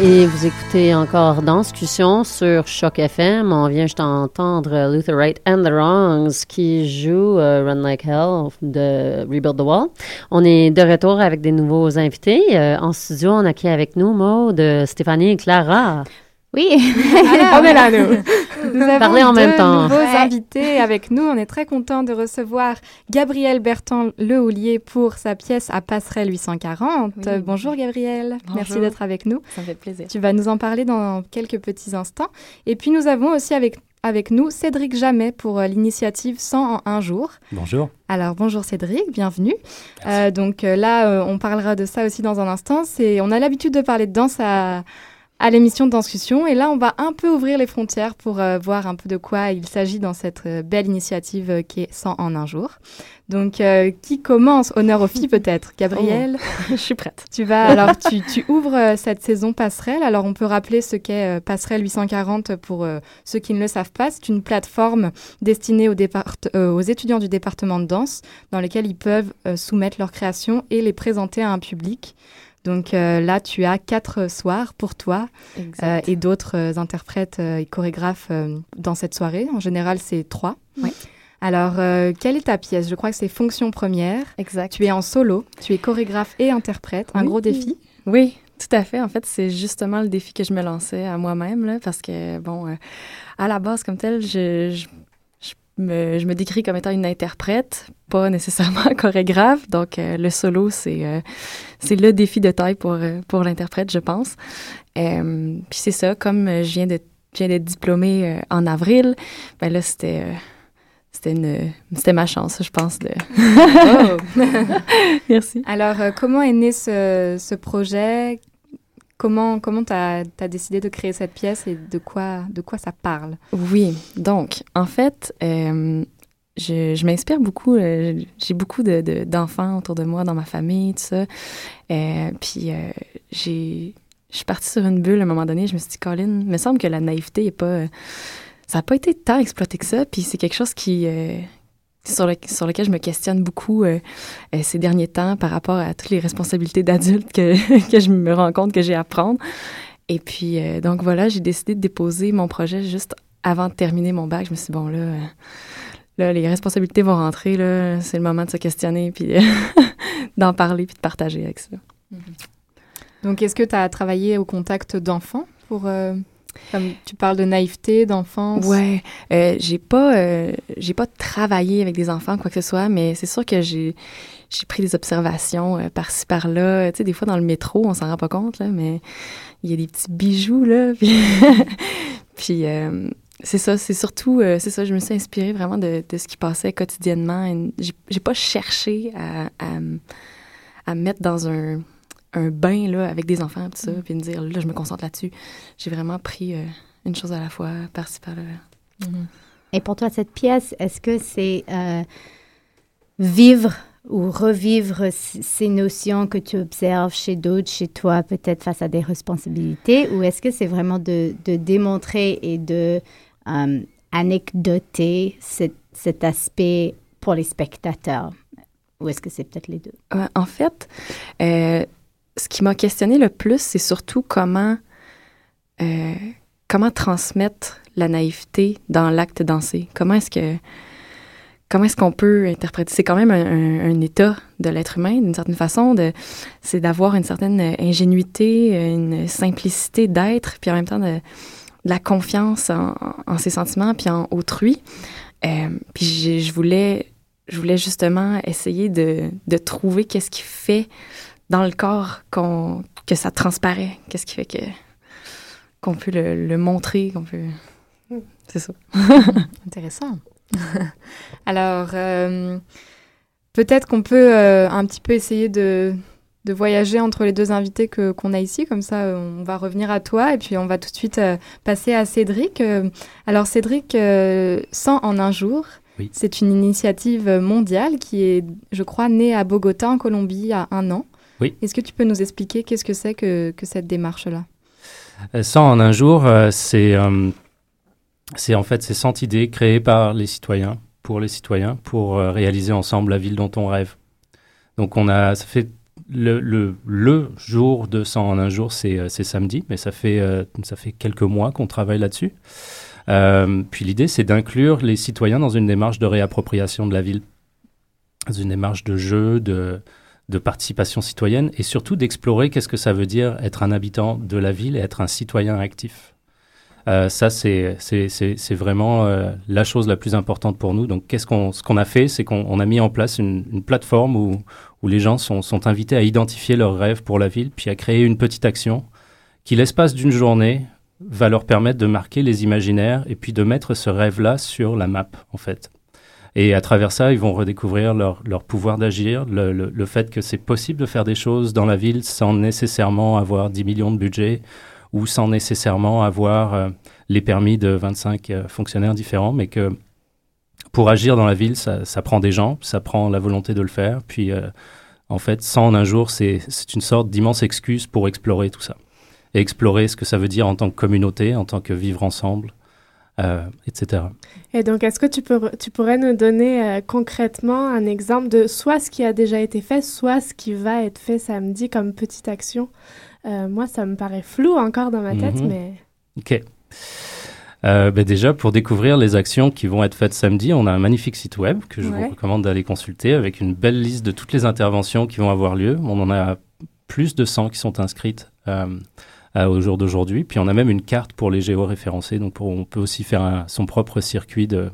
Et vous écoutez encore Danscussion sur Choc FM. On vient juste d'entendre Luther Wright and the Wrongs qui joue euh, Run Like Hell de Rebuild the Wall. On est de retour avec des nouveaux invités. Euh, en studio, on a qui avec nous, Maud, Stéphanie et Clara. Oui, on est là, nous. Nous avons Parlez en deux même temps. nouveaux Ouais. invités avec nous. On est très content de recevoir Gabriel Bertrand Lehoulier pour sa pièce à Passerelle 840. Oui. Euh, Bonjour Gabriel, merci d'être avec nous. Ça me fait plaisir. Tu vas nous en parler dans quelques petits instants. Et puis nous avons aussi avec, avec nous Cédric Jamet pour euh, l'initiative 100 en un jour. Bonjour. Alors bonjour Cédric, bienvenue. Euh, donc euh, là, euh, on parlera de ça aussi dans un instant. C'est, on a l'habitude de parler de danse à, à l'émission de Danscussion et là, on va un peu ouvrir les frontières pour euh, voir un peu de quoi il s'agit dans cette euh, belle initiative euh, qui est 100 en un jour. Donc qui commence Honneur aux filles peut-être Gabriel Je suis prête. tu vas alors tu, tu ouvres cette saison passerelle. Alors on peut rappeler ce qu'est passerelle 840 pour ceux qui ne le savent pas. C'est une plateforme destinée aux, aux étudiants du département de danse dans lesquels ils peuvent soumettre leurs créations et les présenter à un public. Donc euh, là, tu as quatre soirs pour toi euh, et d'autres euh, interprètes et chorégraphes dans cette soirée. En général, c'est trois. Oui. Alors, euh, quelle est ta pièce? Je crois que c'est Fonction première. Exact. Tu es en solo, tu es chorégraphe et interprète, un Oui. gros défi? Oui, tout à fait. En fait, c'est justement le défi que je me lançais à moi-même, parce que, bon, euh, à la base, comme tel, je, je, je me, je me décris comme étant une interprète, pas nécessairement chorégraphe. Donc, euh, le solo, c'est c'est le défi de taille pour, euh, pour l'interprète, je pense. Euh, Puis c'est ça, comme euh, je viens d'être diplômée en avril, ben là, c'était... c'était une c'était ma chance, je pense. De... Merci. Alors, euh, comment est né ce, ce projet? Comment comment tu as, décidé de créer cette pièce et de quoi, de quoi ça parle? Oui, donc, en fait, euh, je, m'inspire beaucoup. euh, j'ai beaucoup de- de- d'enfants autour de moi, dans ma famille, tout ça. Euh, puis, euh, j'ai. Je suis partie sur une bulle à un moment donné. Je me suis dit, Colin, il me semble que la naïveté pas. ça n'a pas été tant exploité que ça. Puis, c'est quelque chose qui. sur, le- sur lequel je me questionne beaucoup ces derniers temps par rapport à toutes les responsabilités d'adulte que, que je me rends compte que j'ai à prendre. Et puis, donc voilà, j'ai décidé de déposer mon projet juste avant de terminer mon bac. Je me suis dit, bon, là, là les responsabilités vont rentrer, là, c'est le moment de se questionner, puis euh, d'en parler, puis de partager avec ça. Donc, est-ce que tu as travaillé au contact d'enfants pour. euh, comme tu parles de naïveté, d'enfance? Ouais, euh, j'ai pas, euh, j'ai pas travaillé avec des enfants, quoi que ce soit, mais c'est sûr que j'ai, j'ai pris des observations euh, par-ci, par-là. Tu sais, des fois dans le métro, on s'en rend pas compte, là, mais il y a des petits bijoux, là. Puis, puis euh, c'est ça, c'est surtout, euh, c'est ça, je me suis inspirée vraiment de, de ce qui passait quotidiennement. J'ai, pas cherché à, à, me mettre dans un un bain là, avec des enfants, tout ça, puis me dire, là, je me concentre là-dessus. J'ai vraiment pris euh, une chose à la fois, par-ci, par-là. Mhm. Et pour toi, cette pièce, est-ce que c'est euh, vivre ou revivre ces notions que tu observes chez d'autres, chez toi, peut-être face à des responsabilités, ou est-ce que c'est vraiment de, de démontrer et de euh, anecdoter cet, aspect pour les spectateurs? Ou est-ce que c'est peut-être les deux? Ouais, en fait, euh, ce qui m'a questionné le plus, c'est surtout comment, euh, comment transmettre la naïveté dans l'acte dansé. Comment est-ce que comment est-ce qu'on peut interpréter? C'est quand même un, état de l'être humain, d'une certaine façon. De, c'est d'avoir une certaine ingénuité, une simplicité d'être, puis en même temps de la confiance en, ses sentiments, puis en autrui. Euh, puis je voulais, je voulais justement essayer de, de trouver qu'est-ce qui fait dans le corps qu'on, que ça transparaît, qu'est-ce qui fait que qu'on peut le, le montrer, qu'on peut. C'est ça. Intéressant. Alors, euh, peut-être qu'on peut euh, un petit peu essayer de, de voyager entre les deux invités que, qu'on a ici. Comme ça, euh, on va revenir à toi et puis on va tout de suite euh, passer à Cédric. Euh, alors, Cédric, euh, 100 en un jour, Oui. c'est une initiative mondiale qui est, je crois, née à Bogota, en Colombie, il y a un an. Oui. Est-ce que tu peux nous expliquer qu'est-ce que c'est que, que cette démarche-là? Euh, 100 en un jour, c'est c'est en fait ces 100 idées créées par les citoyens, pour les citoyens, pour réaliser ensemble la ville dont on rêve. Donc on a, ça fait le, le, le jour de 100 en un jour, c'est euh, c'est samedi, mais ça fait, euh, ça fait quelques mois qu'on travaille là-dessus. Euh, puis l'idée, c'est d'inclure les citoyens dans une démarche de réappropriation de la ville, dans une démarche de jeu, de, de participation citoyenne, et surtout d'explorer qu'est-ce que ça veut dire être un habitant de la ville et être un citoyen actif. Euh, ça, c'est vraiment euh, la chose la plus importante pour nous. Donc, qu'est-ce qu'on ce qu'on a fait, c'est qu'on on a mis en place une, une plateforme où, où les gens sont, sont invités à identifier leurs rêves pour la ville, puis à créer une petite action qui, l'espace d'une journée, va leur permettre de marquer les imaginaires et puis de mettre ce rêve-là sur la map, en fait. Et à travers ça, ils vont redécouvrir leur, leur pouvoir d'agir, le, le- le fait que c'est possible de faire des choses dans la ville sans nécessairement avoir 10 millions de budget ou sans nécessairement avoir euh, les permis de 25 euh, fonctionnaires différents, mais que pour agir dans la ville, ça, ça prend des gens, ça prend la volonté de le faire. Puis, euh, en fait, 100 en un jour, c'est une sorte d'immense excuse pour explorer tout ça. Et explorer ce que ça veut dire en tant que communauté, en tant que vivre ensemble, euh, etc. Et donc, est-ce que tu, peux, tu pourrais nous donner euh, concrètement un exemple de soit ce qui a déjà été fait, soit ce qui va être fait samedi comme petite action? Moi, ça me paraît flou encore dans ma tête, Mhm. mais... OK. Euh, ben déjà, pour découvrir les actions qui vont être faites samedi, on a un magnifique site web que je Ouais. vous recommande d'aller consulter avec une belle liste de toutes les interventions qui vont avoir lieu. On en a plus de 100 qui sont inscrites euh, à- au jour d'aujourd'hui. Puis on a même une carte pour les géoréférencés. Donc pour- on peut aussi faire un- son propre circuit de,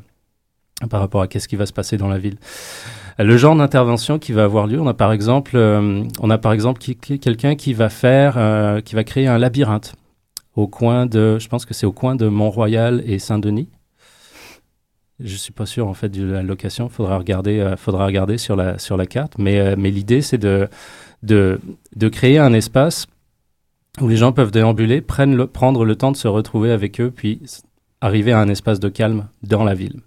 par rapport à qu'est-ce qui va se passer dans la ville. Le genre d'intervention qui va avoir lieu, on a par exemple, euh, on a par exemple quelqu'un qui va faire, qui va créer un labyrinthe au coin de, je pense que c'est au coin de Mont-Royal et Saint-Denis. Je suis pas sûr en fait de la location. Faudra regarder, euh, faudra regarder sur la sur la carte. Mais euh, mais l'idée c'est de de de créer un espace où les gens peuvent déambuler, prennent le, prendre le temps de se retrouver avec eux, puis arriver à un espace de calme dans la ville.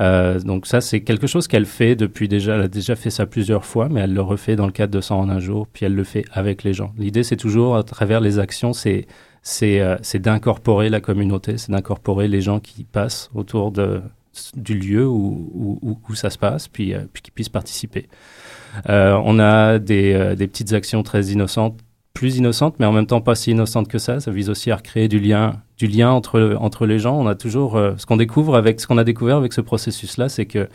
Euh, donc ça, c'est quelque chose qu'elle fait depuis déjà, elle a déjà fait ça plusieurs fois, mais elle le refait dans le cadre de 100 en un jour, puis elle le fait avec les gens. L'idée, c'est toujours, à travers les actions, c'est c'est euh, d'incorporer la communauté, c'est d'incorporer les gens qui passent autour de, du lieu où, où, où- ça se passe, puis, euh, puis qui puissent participer. Euh, on a des, euh, des petites actions très innocentes, plus innocentes, mais en même temps pas si innocentes que ça. Ça vise aussi à recréer du lien, du lien entre, entre les gens. On a toujours, euh, ce qu'on découvre avec, ce qu'on a découvert avec ce processus-là, c'est que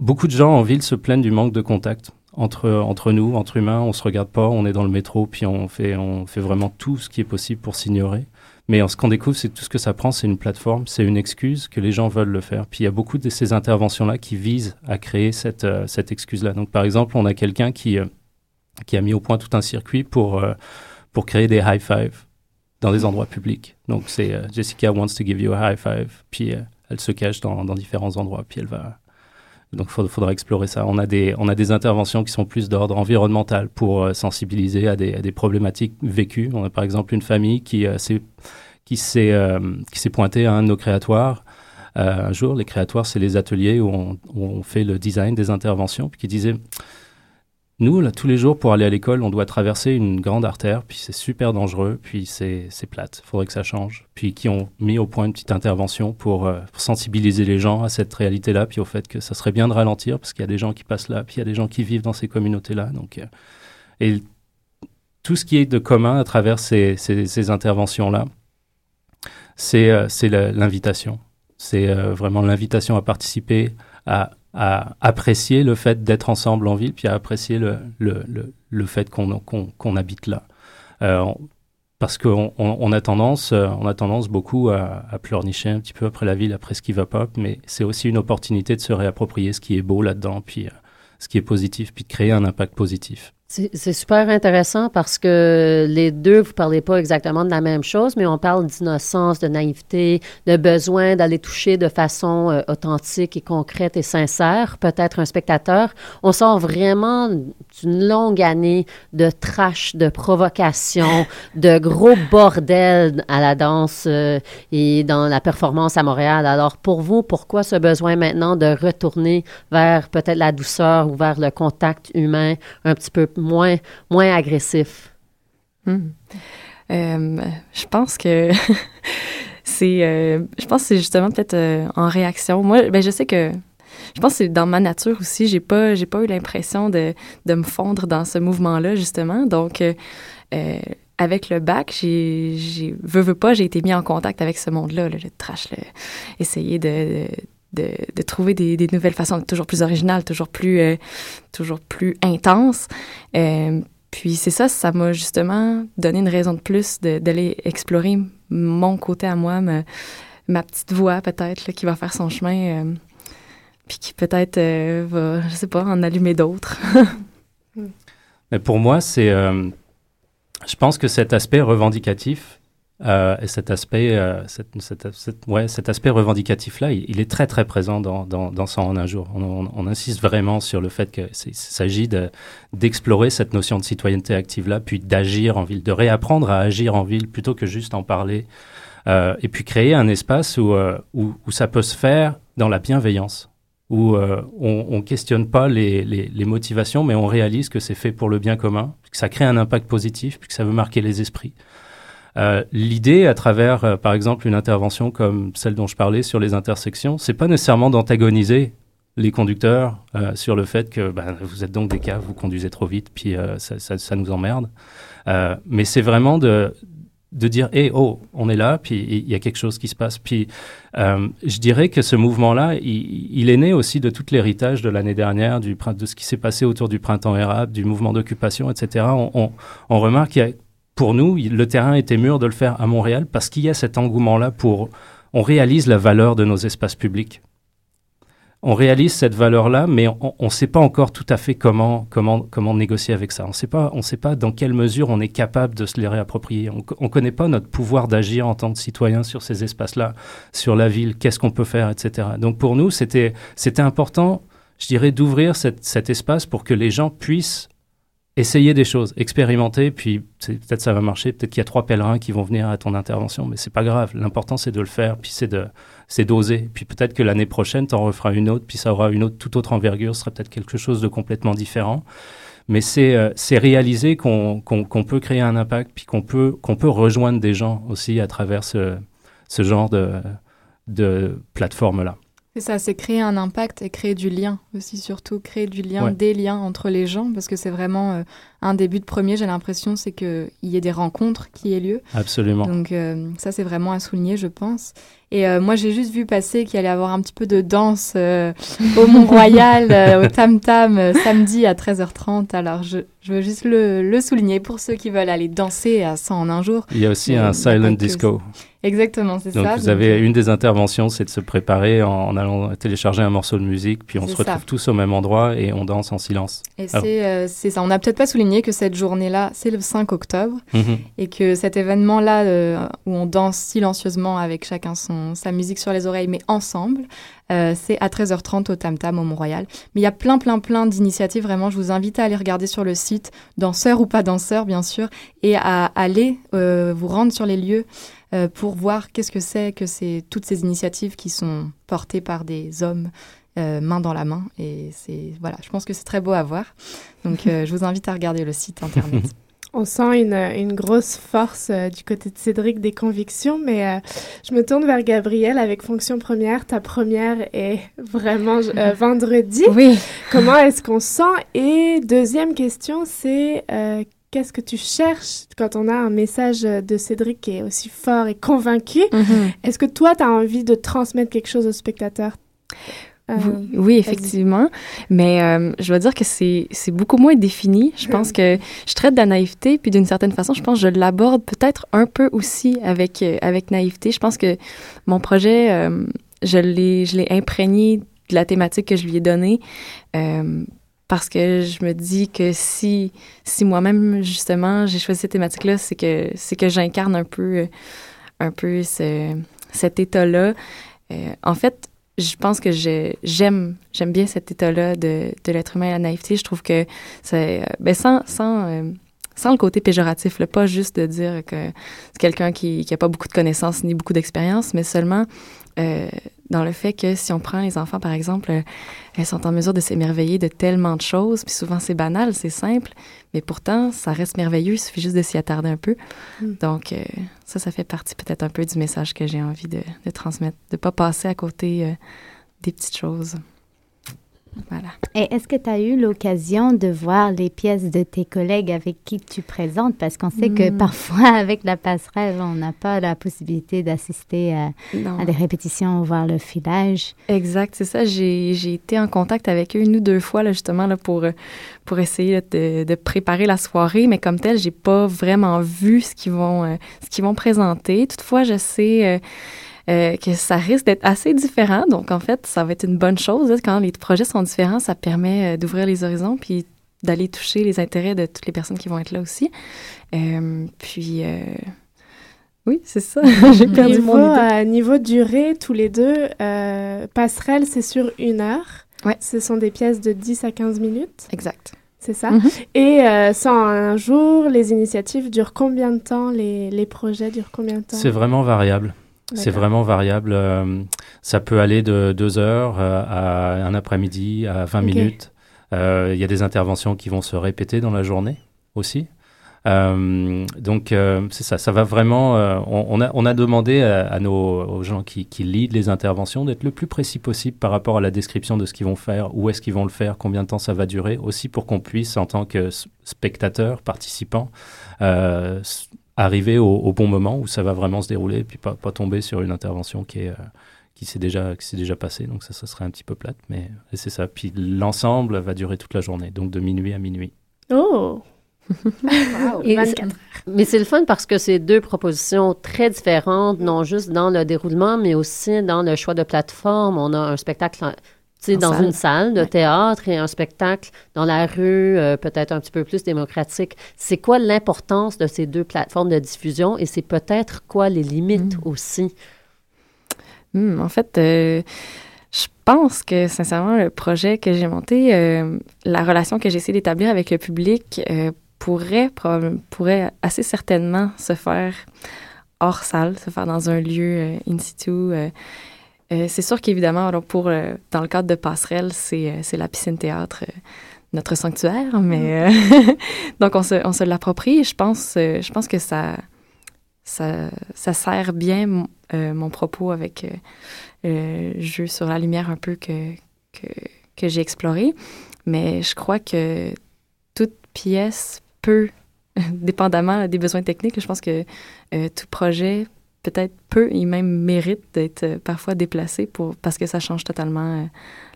beaucoup de gens en ville se plaignent du manque de contact entre, entre nous, entre humains. On se regarde pas, on est dans le métro, puis on fait, on fait vraiment tout ce qui est possible pour s'ignorer. Mais ce qu'on découvre, c'est que tout ce que ça prend, c'est une plateforme, c'est une excuse que les gens veulent le faire. Puis il y a beaucoup de ces interventions-là qui visent à créer cette, euh, cette excuse-là. Donc par exemple, on a quelqu'un qui, euh, qui a mis au point tout un circuit pour, euh, pour créer des high five dans des endroits publics. Donc c'est Jessica wants to give you a high five, puis elle se cache dans, dans différents endroits, puis elle va Donc, il faudra explorer ça. On a, des, on a des interventions qui sont plus d'ordre environnemental pour euh, sensibiliser à des, problématiques vécues. On a par exemple une famille qui euh, s'est euh, qui s'est pointée à un de nos créatoires un jour. Les créatoires, c'est les ateliers où on, où on, fait le design des interventions, puis qui disait nous, là, tous les jours, pour aller à l'école, on doit traverser une grande artère, puis c'est super dangereux, puis c'est plate. Faudrait que ça change. Puis qui ont mis au point une petite intervention pour, euh, pour sensibiliser les gens à cette réalité-là, puis au fait que ça serait bien de ralentir, parce qu'il y a des gens qui passent là, puis il y a des gens qui vivent dans ces communautés-là. Donc, euh, et tout ce qui est de commun à travers ces, ces, ces interventions-là, c'est euh, l'invitation. C'est euh, vraiment l'invitation à participer, à à apprécier le fait d'être ensemble en ville, puis à apprécier le, le, le, le fait qu'on qu'on habite là. Euh, parce qu'on on, on, a tendance, euh, on a tendance beaucoup à, à, pleurnicher un petit peu après la ville, après ce qui va pas, mais c'est aussi une opportunité de se réapproprier ce qui est beau là-dedans, puis euh, ce qui est positif, puis de créer un impact positif. C'est super intéressant parce que les deux, vous parlez pas exactement de la même chose, mais on parle d'innocence, de naïveté, de besoin d'aller toucher de façon euh, authentique et concrète et sincère, peut-être un spectateur. On sort vraiment d'une longue année de trash, de provocation, de gros bordel à la danse euh, et dans la performance à Montréal. Alors pour vous, pourquoi ce besoin maintenant de retourner vers peut-être la douceur ou vers le contact humain un petit peu moins, moins agressif? Hmm. Euh, je pense que c'est euh, je pense c'est justement peut-être euh, en réaction. Moi, ben, je sais que je pense c'est dans ma nature aussi. J'ai pas j'ai pas eu l'impression de, de me fondre dans ce mouvement-là, justement. Donc avec le bac, j'ai, veux, veux pas, j'ai été mis en contact avec ce monde-là, le trash, le, essayer de, de, trouver des, nouvelles façons, toujours plus originales, toujours plus, euh, toujours plus intenses. Euh, puis c'est ça, ça m'a justement donné une raison de plus d'aller explorer mon côté à moi, ma, petite voix peut-être qui va faire son chemin, euh, puis qui peut-être va, je sais pas, en allumer d'autres. Mais pour moi, c'est, je pense que cet aspect revendicatif, euh, et cet aspect, euh, cette, cette, cette, ouais, cet aspect revendicatif-là, il, est très très présent dans, dans, dans 100 en un jour. On, on, on, insiste vraiment sur le fait qu'il s'agit d'explorer cette notion de citoyenneté active-là, puis d'agir en ville, de réapprendre à agir en ville plutôt que juste en parler, euh, et puis créer un espace où, euh, où, où, ça peut se faire dans la bienveillance, où euh, on, on questionne pas les, les, les motivations, mais on réalise que c'est fait pour le bien commun, que ça crée un impact positif, puis que ça veut marquer les esprits. Euh, L'idée, à travers, euh, par exemple, une intervention comme celle dont je parlais sur les intersections, c'est pas nécessairement d'antagoniser les conducteurs euh, sur le fait que ben, vous êtes donc des cas, vous conduisez trop vite, puis ça, nous emmerde. Mais c'est vraiment de, dire, hé, hey, oh, on est là, puis il y a quelque chose qui se passe. Puis je dirais que ce mouvement-là, il, est né aussi de tout l'héritage de l'année dernière, du, de ce qui s'est passé autour du printemps érable, du mouvement d'occupation, etc. On, on, on remarque qu'il y a pour nous, le terrain était mûr de le faire à Montréal parce qu'il y a cet engouement-là pour... On réalise la valeur de nos espaces publics. On réalise cette valeur-là, mais on ne sait pas encore tout à fait comment, comment, comment négocier avec ça. On ne sait pas dans quelle mesure on est capable de se les réapproprier. On ne connaît pas notre pouvoir d'agir en tant que citoyen sur ces espaces-là, sur la ville, qu'est-ce qu'on peut faire, etc. Donc pour nous, c'était important, je dirais, d'ouvrir cet espace pour que les gens puissent essayer des choses, expérimenter, puis peut-être ça va marcher, peut-être qu'il y a trois pèlerins qui vont venir à ton intervention, mais c'est pas grave. L'important c'est de le faire, puis c'est de c'est d'oser. Puis peut-être que l'année prochaine, tu en referas une autre, puis ça aura une autre toute autre envergure, ce sera peut-être quelque chose de complètement différent. Mais c'est euh, réaliser qu'on qu'on qu'on peut créer un impact, puis qu'on peut qu'on peut rejoindre des gens aussi à travers ce ce genre de de plateforme là. C'est ça, c'est créer un impact et créer du lien aussi, surtout créer du lien, ouais. des liens entre les gens, parce que c'est vraiment euh, un début de premier, j'ai l'impression, c'est qu'il y ait des rencontres qui aient lieu. Absolument. Donc euh, ça, c'est vraiment à souligner, je pense. Et euh, moi, j'ai juste vu passer qu'il allait y avoir un petit peu de danse euh, au Mont-Royal, euh, au Tam Tam, samedi à 13h30. Alors, je, je veux juste le, le, souligner pour ceux qui veulent aller danser à 100 en un jour. Il y a aussi un silent disco. Exactement, c'est Donc ça. vous avez une des interventions, c'est de se préparer en, en allant télécharger un morceau de musique, puis on se retrouve ça. tous au même endroit et on danse en silence. Et Alors- c'est ça. On n'a peut-être pas souligné que cette journée-là, c'est le 5 octobre. Mhm. Et que cet événement-là, où on danse silencieusement avec chacun son, sa musique sur les oreilles, mais ensemble, euh, c'est à 13h30 au Tam Tam, au Mont-Royal. Mais il y a plein, plein, plein d'initiatives. Vraiment, je vous invite à aller regarder sur le site, danseur ou pas danseur, bien sûr, et à aller euh, vous rendre sur les lieux euh, pour voir qu'est-ce que c'est que c'est toutes ces initiatives qui sont portées par des hommes main dans la main. Et c'est voilà, je pense que c'est très beau à voir. Donc, je vous invite à regarder le site internet. On sent une, une grosse force euh, du côté de Cédric des convictions, mais euh, je me tourne vers Gabrielle avec fonction première. Ta première est vraiment euh, vendredi. Oui. Comment est-ce qu'on se sent? Et deuxième question, c'est qu'est-ce que tu cherches quand on a un message de Cédric qui est aussi fort et convaincu? Mhm. Est-ce que toi, tu as envie de transmettre quelque chose aux spectateurs Euh, Oui, effectivement. Mais euh, je dois dire que c'est beaucoup moins défini. Je pense que je traite de la naïveté, puis d'une certaine façon, je pense que je l'aborde peut-être un peu aussi avec, euh, avec naïveté. Je pense que mon projet, euh, je l'ai imprégné de la thématique que je lui ai donnée. euh, parce que je me dis que si, si moi-même, justement, j'ai choisi cette thématique-là, c'est que, c'est que j'incarne un peu, un peu ce, cet état-là. Euh, en fait, je pense que j'aime j'aime bien cet état-là de, de l'être humain et la naïveté. Je trouve que c'est euh, ben sans sans euh, sans le côté péjoratif, là, pas juste de dire que c'est quelqu'un qui n'a pas beaucoup de connaissances ni beaucoup d'expérience, mais seulement euh, dans le fait que si on prend les enfants, par exemple, euh, elles sont en mesure de s'émerveiller de tellement de choses, puis souvent c'est banal, c'est simple, mais pourtant ça reste merveilleux, il suffit juste de s'y attarder un peu. Mm. Donc euh, ça, ça fait partie peut-être un peu du message que j'ai envie de, de transmettre, de pas passer à côté euh, des petites choses. Voilà. Et est-ce que tu as eu l'occasion de voir les pièces de tes collègues avec qui tu présentes? Parce qu'on sait que Mm. parfois, avec la passerelle, on n'a pas la possibilité d'assister à, des répétitions ou voir le filage. Exact, c'est ça. J'ai été en contact avec eux une ou deux fois, là, justement, là, pour, pour essayer là, de, de préparer la soirée, mais comme tel, j'ai pas vraiment vu ce qu'ils vont, euh, ce qu'ils vont présenter. Toutefois, je sais euh, euh, que ça risque d'être assez différent. Donc, en fait, ça va être une bonne chose. là. Quand les projets sont différents, ça permet euh, d'ouvrir les horizons puis d'aller toucher les intérêts de toutes les personnes qui vont être là aussi. Euh, puis, euh, oui, c'est ça. j'ai perdu niveau, mon idée. euh, niveau durée, tous les deux, euh, passerelle, c'est sur une heure. Ouais. Ce sont des pièces de 10 à 15 minutes. Exact. C'est ça. Mhm. Et euh, ça, en un jour, les initiatives durent combien de temps? Les, les projets durent combien de temps? C'est vraiment variable. C'est vraiment variable. euh, ça peut aller de deux heures euh, à un après-midi, à 20 Ok. minutes. Euh, Il y a des interventions qui vont se répéter dans la journée aussi. Euh, donc c'est ça, ça va vraiment. on, on a, on a demandé à, à nos aux gens qui, qui lead les interventions d'être le plus précis possible par rapport à la description de ce qu'ils vont faire, où est-ce qu'ils vont le faire, combien de temps ça va durer, aussi pour qu'on puisse en tant que spectateur, participant, arriver au, au bon moment où ça va vraiment se dérouler, puis pas, pas tomber sur une intervention qui est euh, qui s'est déjà qui s'est déjà passée. Donc ça, ça serait un petit peu plate, mais et c'est ça. Puis l'ensemble va durer toute la journée, donc de minuit à minuit. Oh Et 24 c'est- Mais c'est le fun parce que c'est deux propositions très différentes, non juste dans le déroulement, mais aussi dans le choix de plateforme. On a un spectacle sais, dans salle. une salle de théâtre et un spectacle dans la rue, euh, peut-être un petit peu plus démocratique. C'est quoi l'importance de ces deux plateformes de diffusion et c'est peut-être quoi les limites aussi? Hmm, en fait, euh, je pense que sincèrement, le projet que j'ai monté, euh, la relation que j'ai essayé d'établir avec le public pourrait, pourrait assez certainement se faire hors salle, se faire dans un lieu in situ. Euh. C'est sûr qu'évidemment, pour, euh, dans le cadre de Passerelle, c'est euh, c'est la piscine théâtre, euh, notre sanctuaire, mais euh, donc on se, on se l'approprie. Je pense, je pense que ça, ça, ça sert bien mon, propos avec le jeu sur la lumière un peu que, que, que j'ai exploré. Mais je crois que toute pièce peut, dépendamment des besoins techniques, je pense que tout projet peut-être peut et même mérite d'être euh, parfois déplacé pour, parce que ça change totalement euh,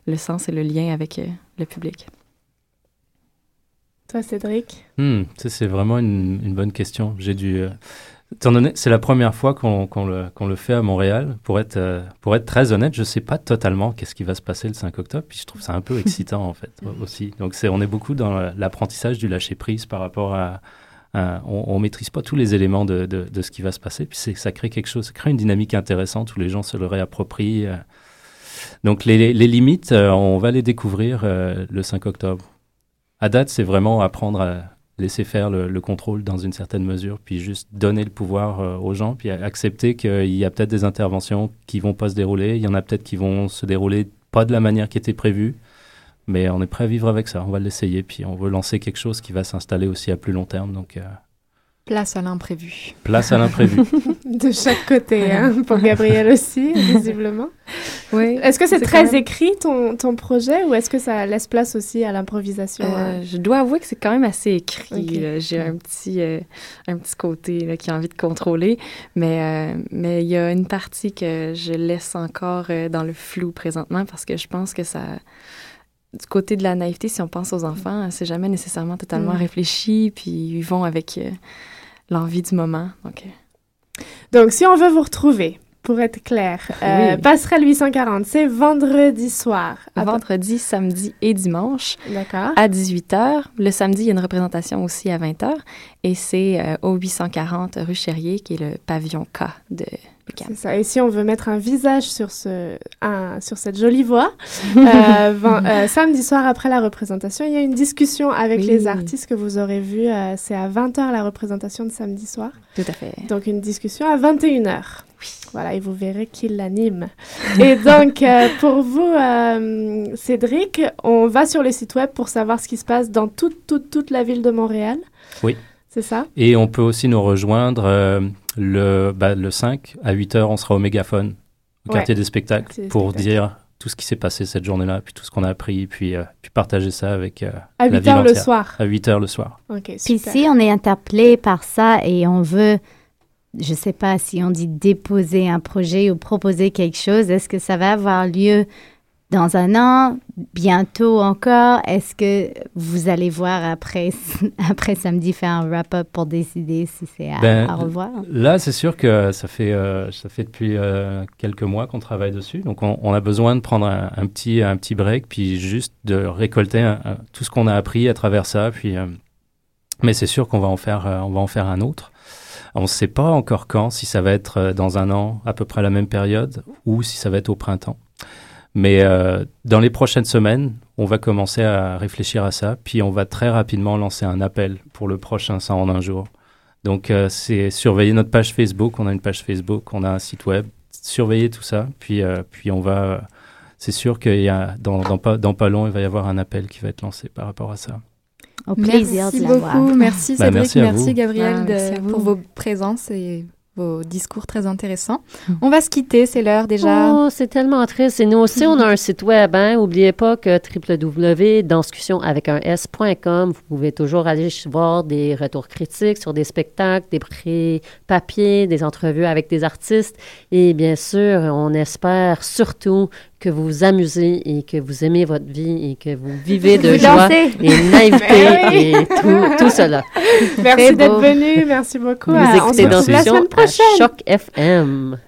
le sens et le lien avec euh, le public. Toi, Cédric? Hmm, ça, c'est vraiment une, une bonne question. J'ai dû. euh, étant donné, c'est la première fois qu'on qu'on le, qu'on le fait à Montréal. Pour être, euh, pour être très honnête, je ne sais pas totalement qu'est-ce qui va se passer le 5 octobre. Puis je trouve ça un peu excitant, en fait, aussi. Donc, c'est, on est beaucoup dans l'apprentissage du lâcher-prise par rapport à. À- on ne maîtrise pas tous les éléments de, de, ce qui va se passer. Puis ça crée quelque chose, ça crée une dynamique intéressante où les gens se le réapproprient. euh. Donc, les, les- limites, euh, on va les découvrir euh, le 5 octobre. À date, c'est vraiment apprendre à laisser faire le, le contrôle dans une certaine mesure, puis juste donner le pouvoir euh, aux gens, puis accepter qu'il y a peut-être des interventions qui vont pas se dérouler, il y en a peut-être qui vont se dérouler pas de la manière qui était prévue, mais on est prêt à vivre avec ça, on va l'essayer, puis on veut lancer quelque chose qui va s'installer aussi à plus long terme, donc euh, Place à l'imprévu. place à l'imprévu. De chaque côté, hein, pour Gabriel aussi, visiblement. Oui. Est-ce que c'est très même- écrit ton, ton projet ou est-ce que ça laisse place aussi à l'improvisation Euh, hein? je dois avouer que c'est quand même assez écrit. J'ai un petit, euh, un petit côté là, qui a envie de contrôler, mais euh, mais il y a une partie que je laisse encore euh, dans le flou présentement parce que je pense que ça, du côté de la naïveté, si on pense aux enfants, c'est jamais nécessairement totalement Mm. réfléchi, puis ils vont avec euh, l'envie du moment. Donc, euh, Donc, si on veut vous retrouver, pour être clair, euh, Oui. Passerelle 840, c'est vendredi soir. À- vendredi, samedi et dimanche. D'accord. À 18h. Le samedi, il y a une représentation aussi à 20h. Et c'est euh, au 840 rue Chérier, qui est le pavillon K de. C'est ça. Et si on veut mettre un visage sur, ce, un- sur cette jolie voix, euh, euh, samedi soir après la représentation, il y a une discussion avec Oui. les artistes que vous aurez vus. euh, c'est à 20h la représentation de samedi soir. Tout à fait. Donc une discussion à 21h. Voilà, et vous verrez qui l'anime. et donc, euh, pour vous, euh, Cédric, on va sur le site web pour savoir ce qui se passe dans toute, toute, toute la ville de Montréal. Oui. C'est ça? Et on peut aussi nous rejoindre euh, le, bah, le 5 à 8 heures, on sera au mégaphone, au Ouais. quartier des spectacles, Quartier des pour spectacles. dire tout ce qui s'est passé cette journée-là, puis tout ce qu'on a appris, puis, euh, puis partager ça avec euh, À la 8 ville heures le soir. À 8 heures le soir. Puis si on est interpellé par ça et on veut, je sais pas si on dit déposer un projet ou proposer quelque chose, est-ce que ça va avoir lieu dans un an, bientôt encore? Est-ce que vous allez voir après, après samedi faire un wrap-up pour décider si c'est à, Ben, à revoir? Là, c'est sûr que ça fait, euh, ça fait depuis euh, quelques mois qu'on travaille dessus. Donc, on, on a besoin de prendre un, un petit, un petit break, puis juste de récolter un- un- tout ce qu'on a appris à travers ça. Puis, euh, mais c'est sûr qu'on va en faire, on va en faire un autre. On ne sait pas encore quand, si ça va être dans un an, à peu près la même période, ou si ça va être au printemps. Mais euh, dans les prochaines semaines, on va commencer à réfléchir à ça, puis on va très rapidement lancer un appel pour le prochain 100 en un jour. Donc, euh, c'est surveiller notre page Facebook. On a une page Facebook, on a un site web. Surveiller tout ça, puis, euh, puis on va. euh, c'est sûr qu'il y a dans, dans, pas, dans pas long, il va y avoir un appel qui va être lancé par rapport à ça. Au plaisir Merci de beaucoup. Merci Bah, Cédric, merci à merci, vous. Gabriel Ah, de- merci à vous. pour vos présences et vos discours très intéressants. Mm. On va se quitter, c'est l'heure déjà. Oh, c'est tellement triste. Et nous aussi, on a un site web. Hein? Oubliez pas que www.danscussion avec un S.com, vous pouvez toujours aller voir des retours critiques sur des spectacles, des prix papier, des entrevues avec des artistes. Et bien sûr, on espère surtout que vous vous amusez et que vous aimez votre vie et que vous vivez de Vous joie dansez. et naïveté oui. et tout, tout cela. Merci d'être venu. Merci beaucoup. Vous on se écoutez retrouve la semaine à prochaine. Choc FM.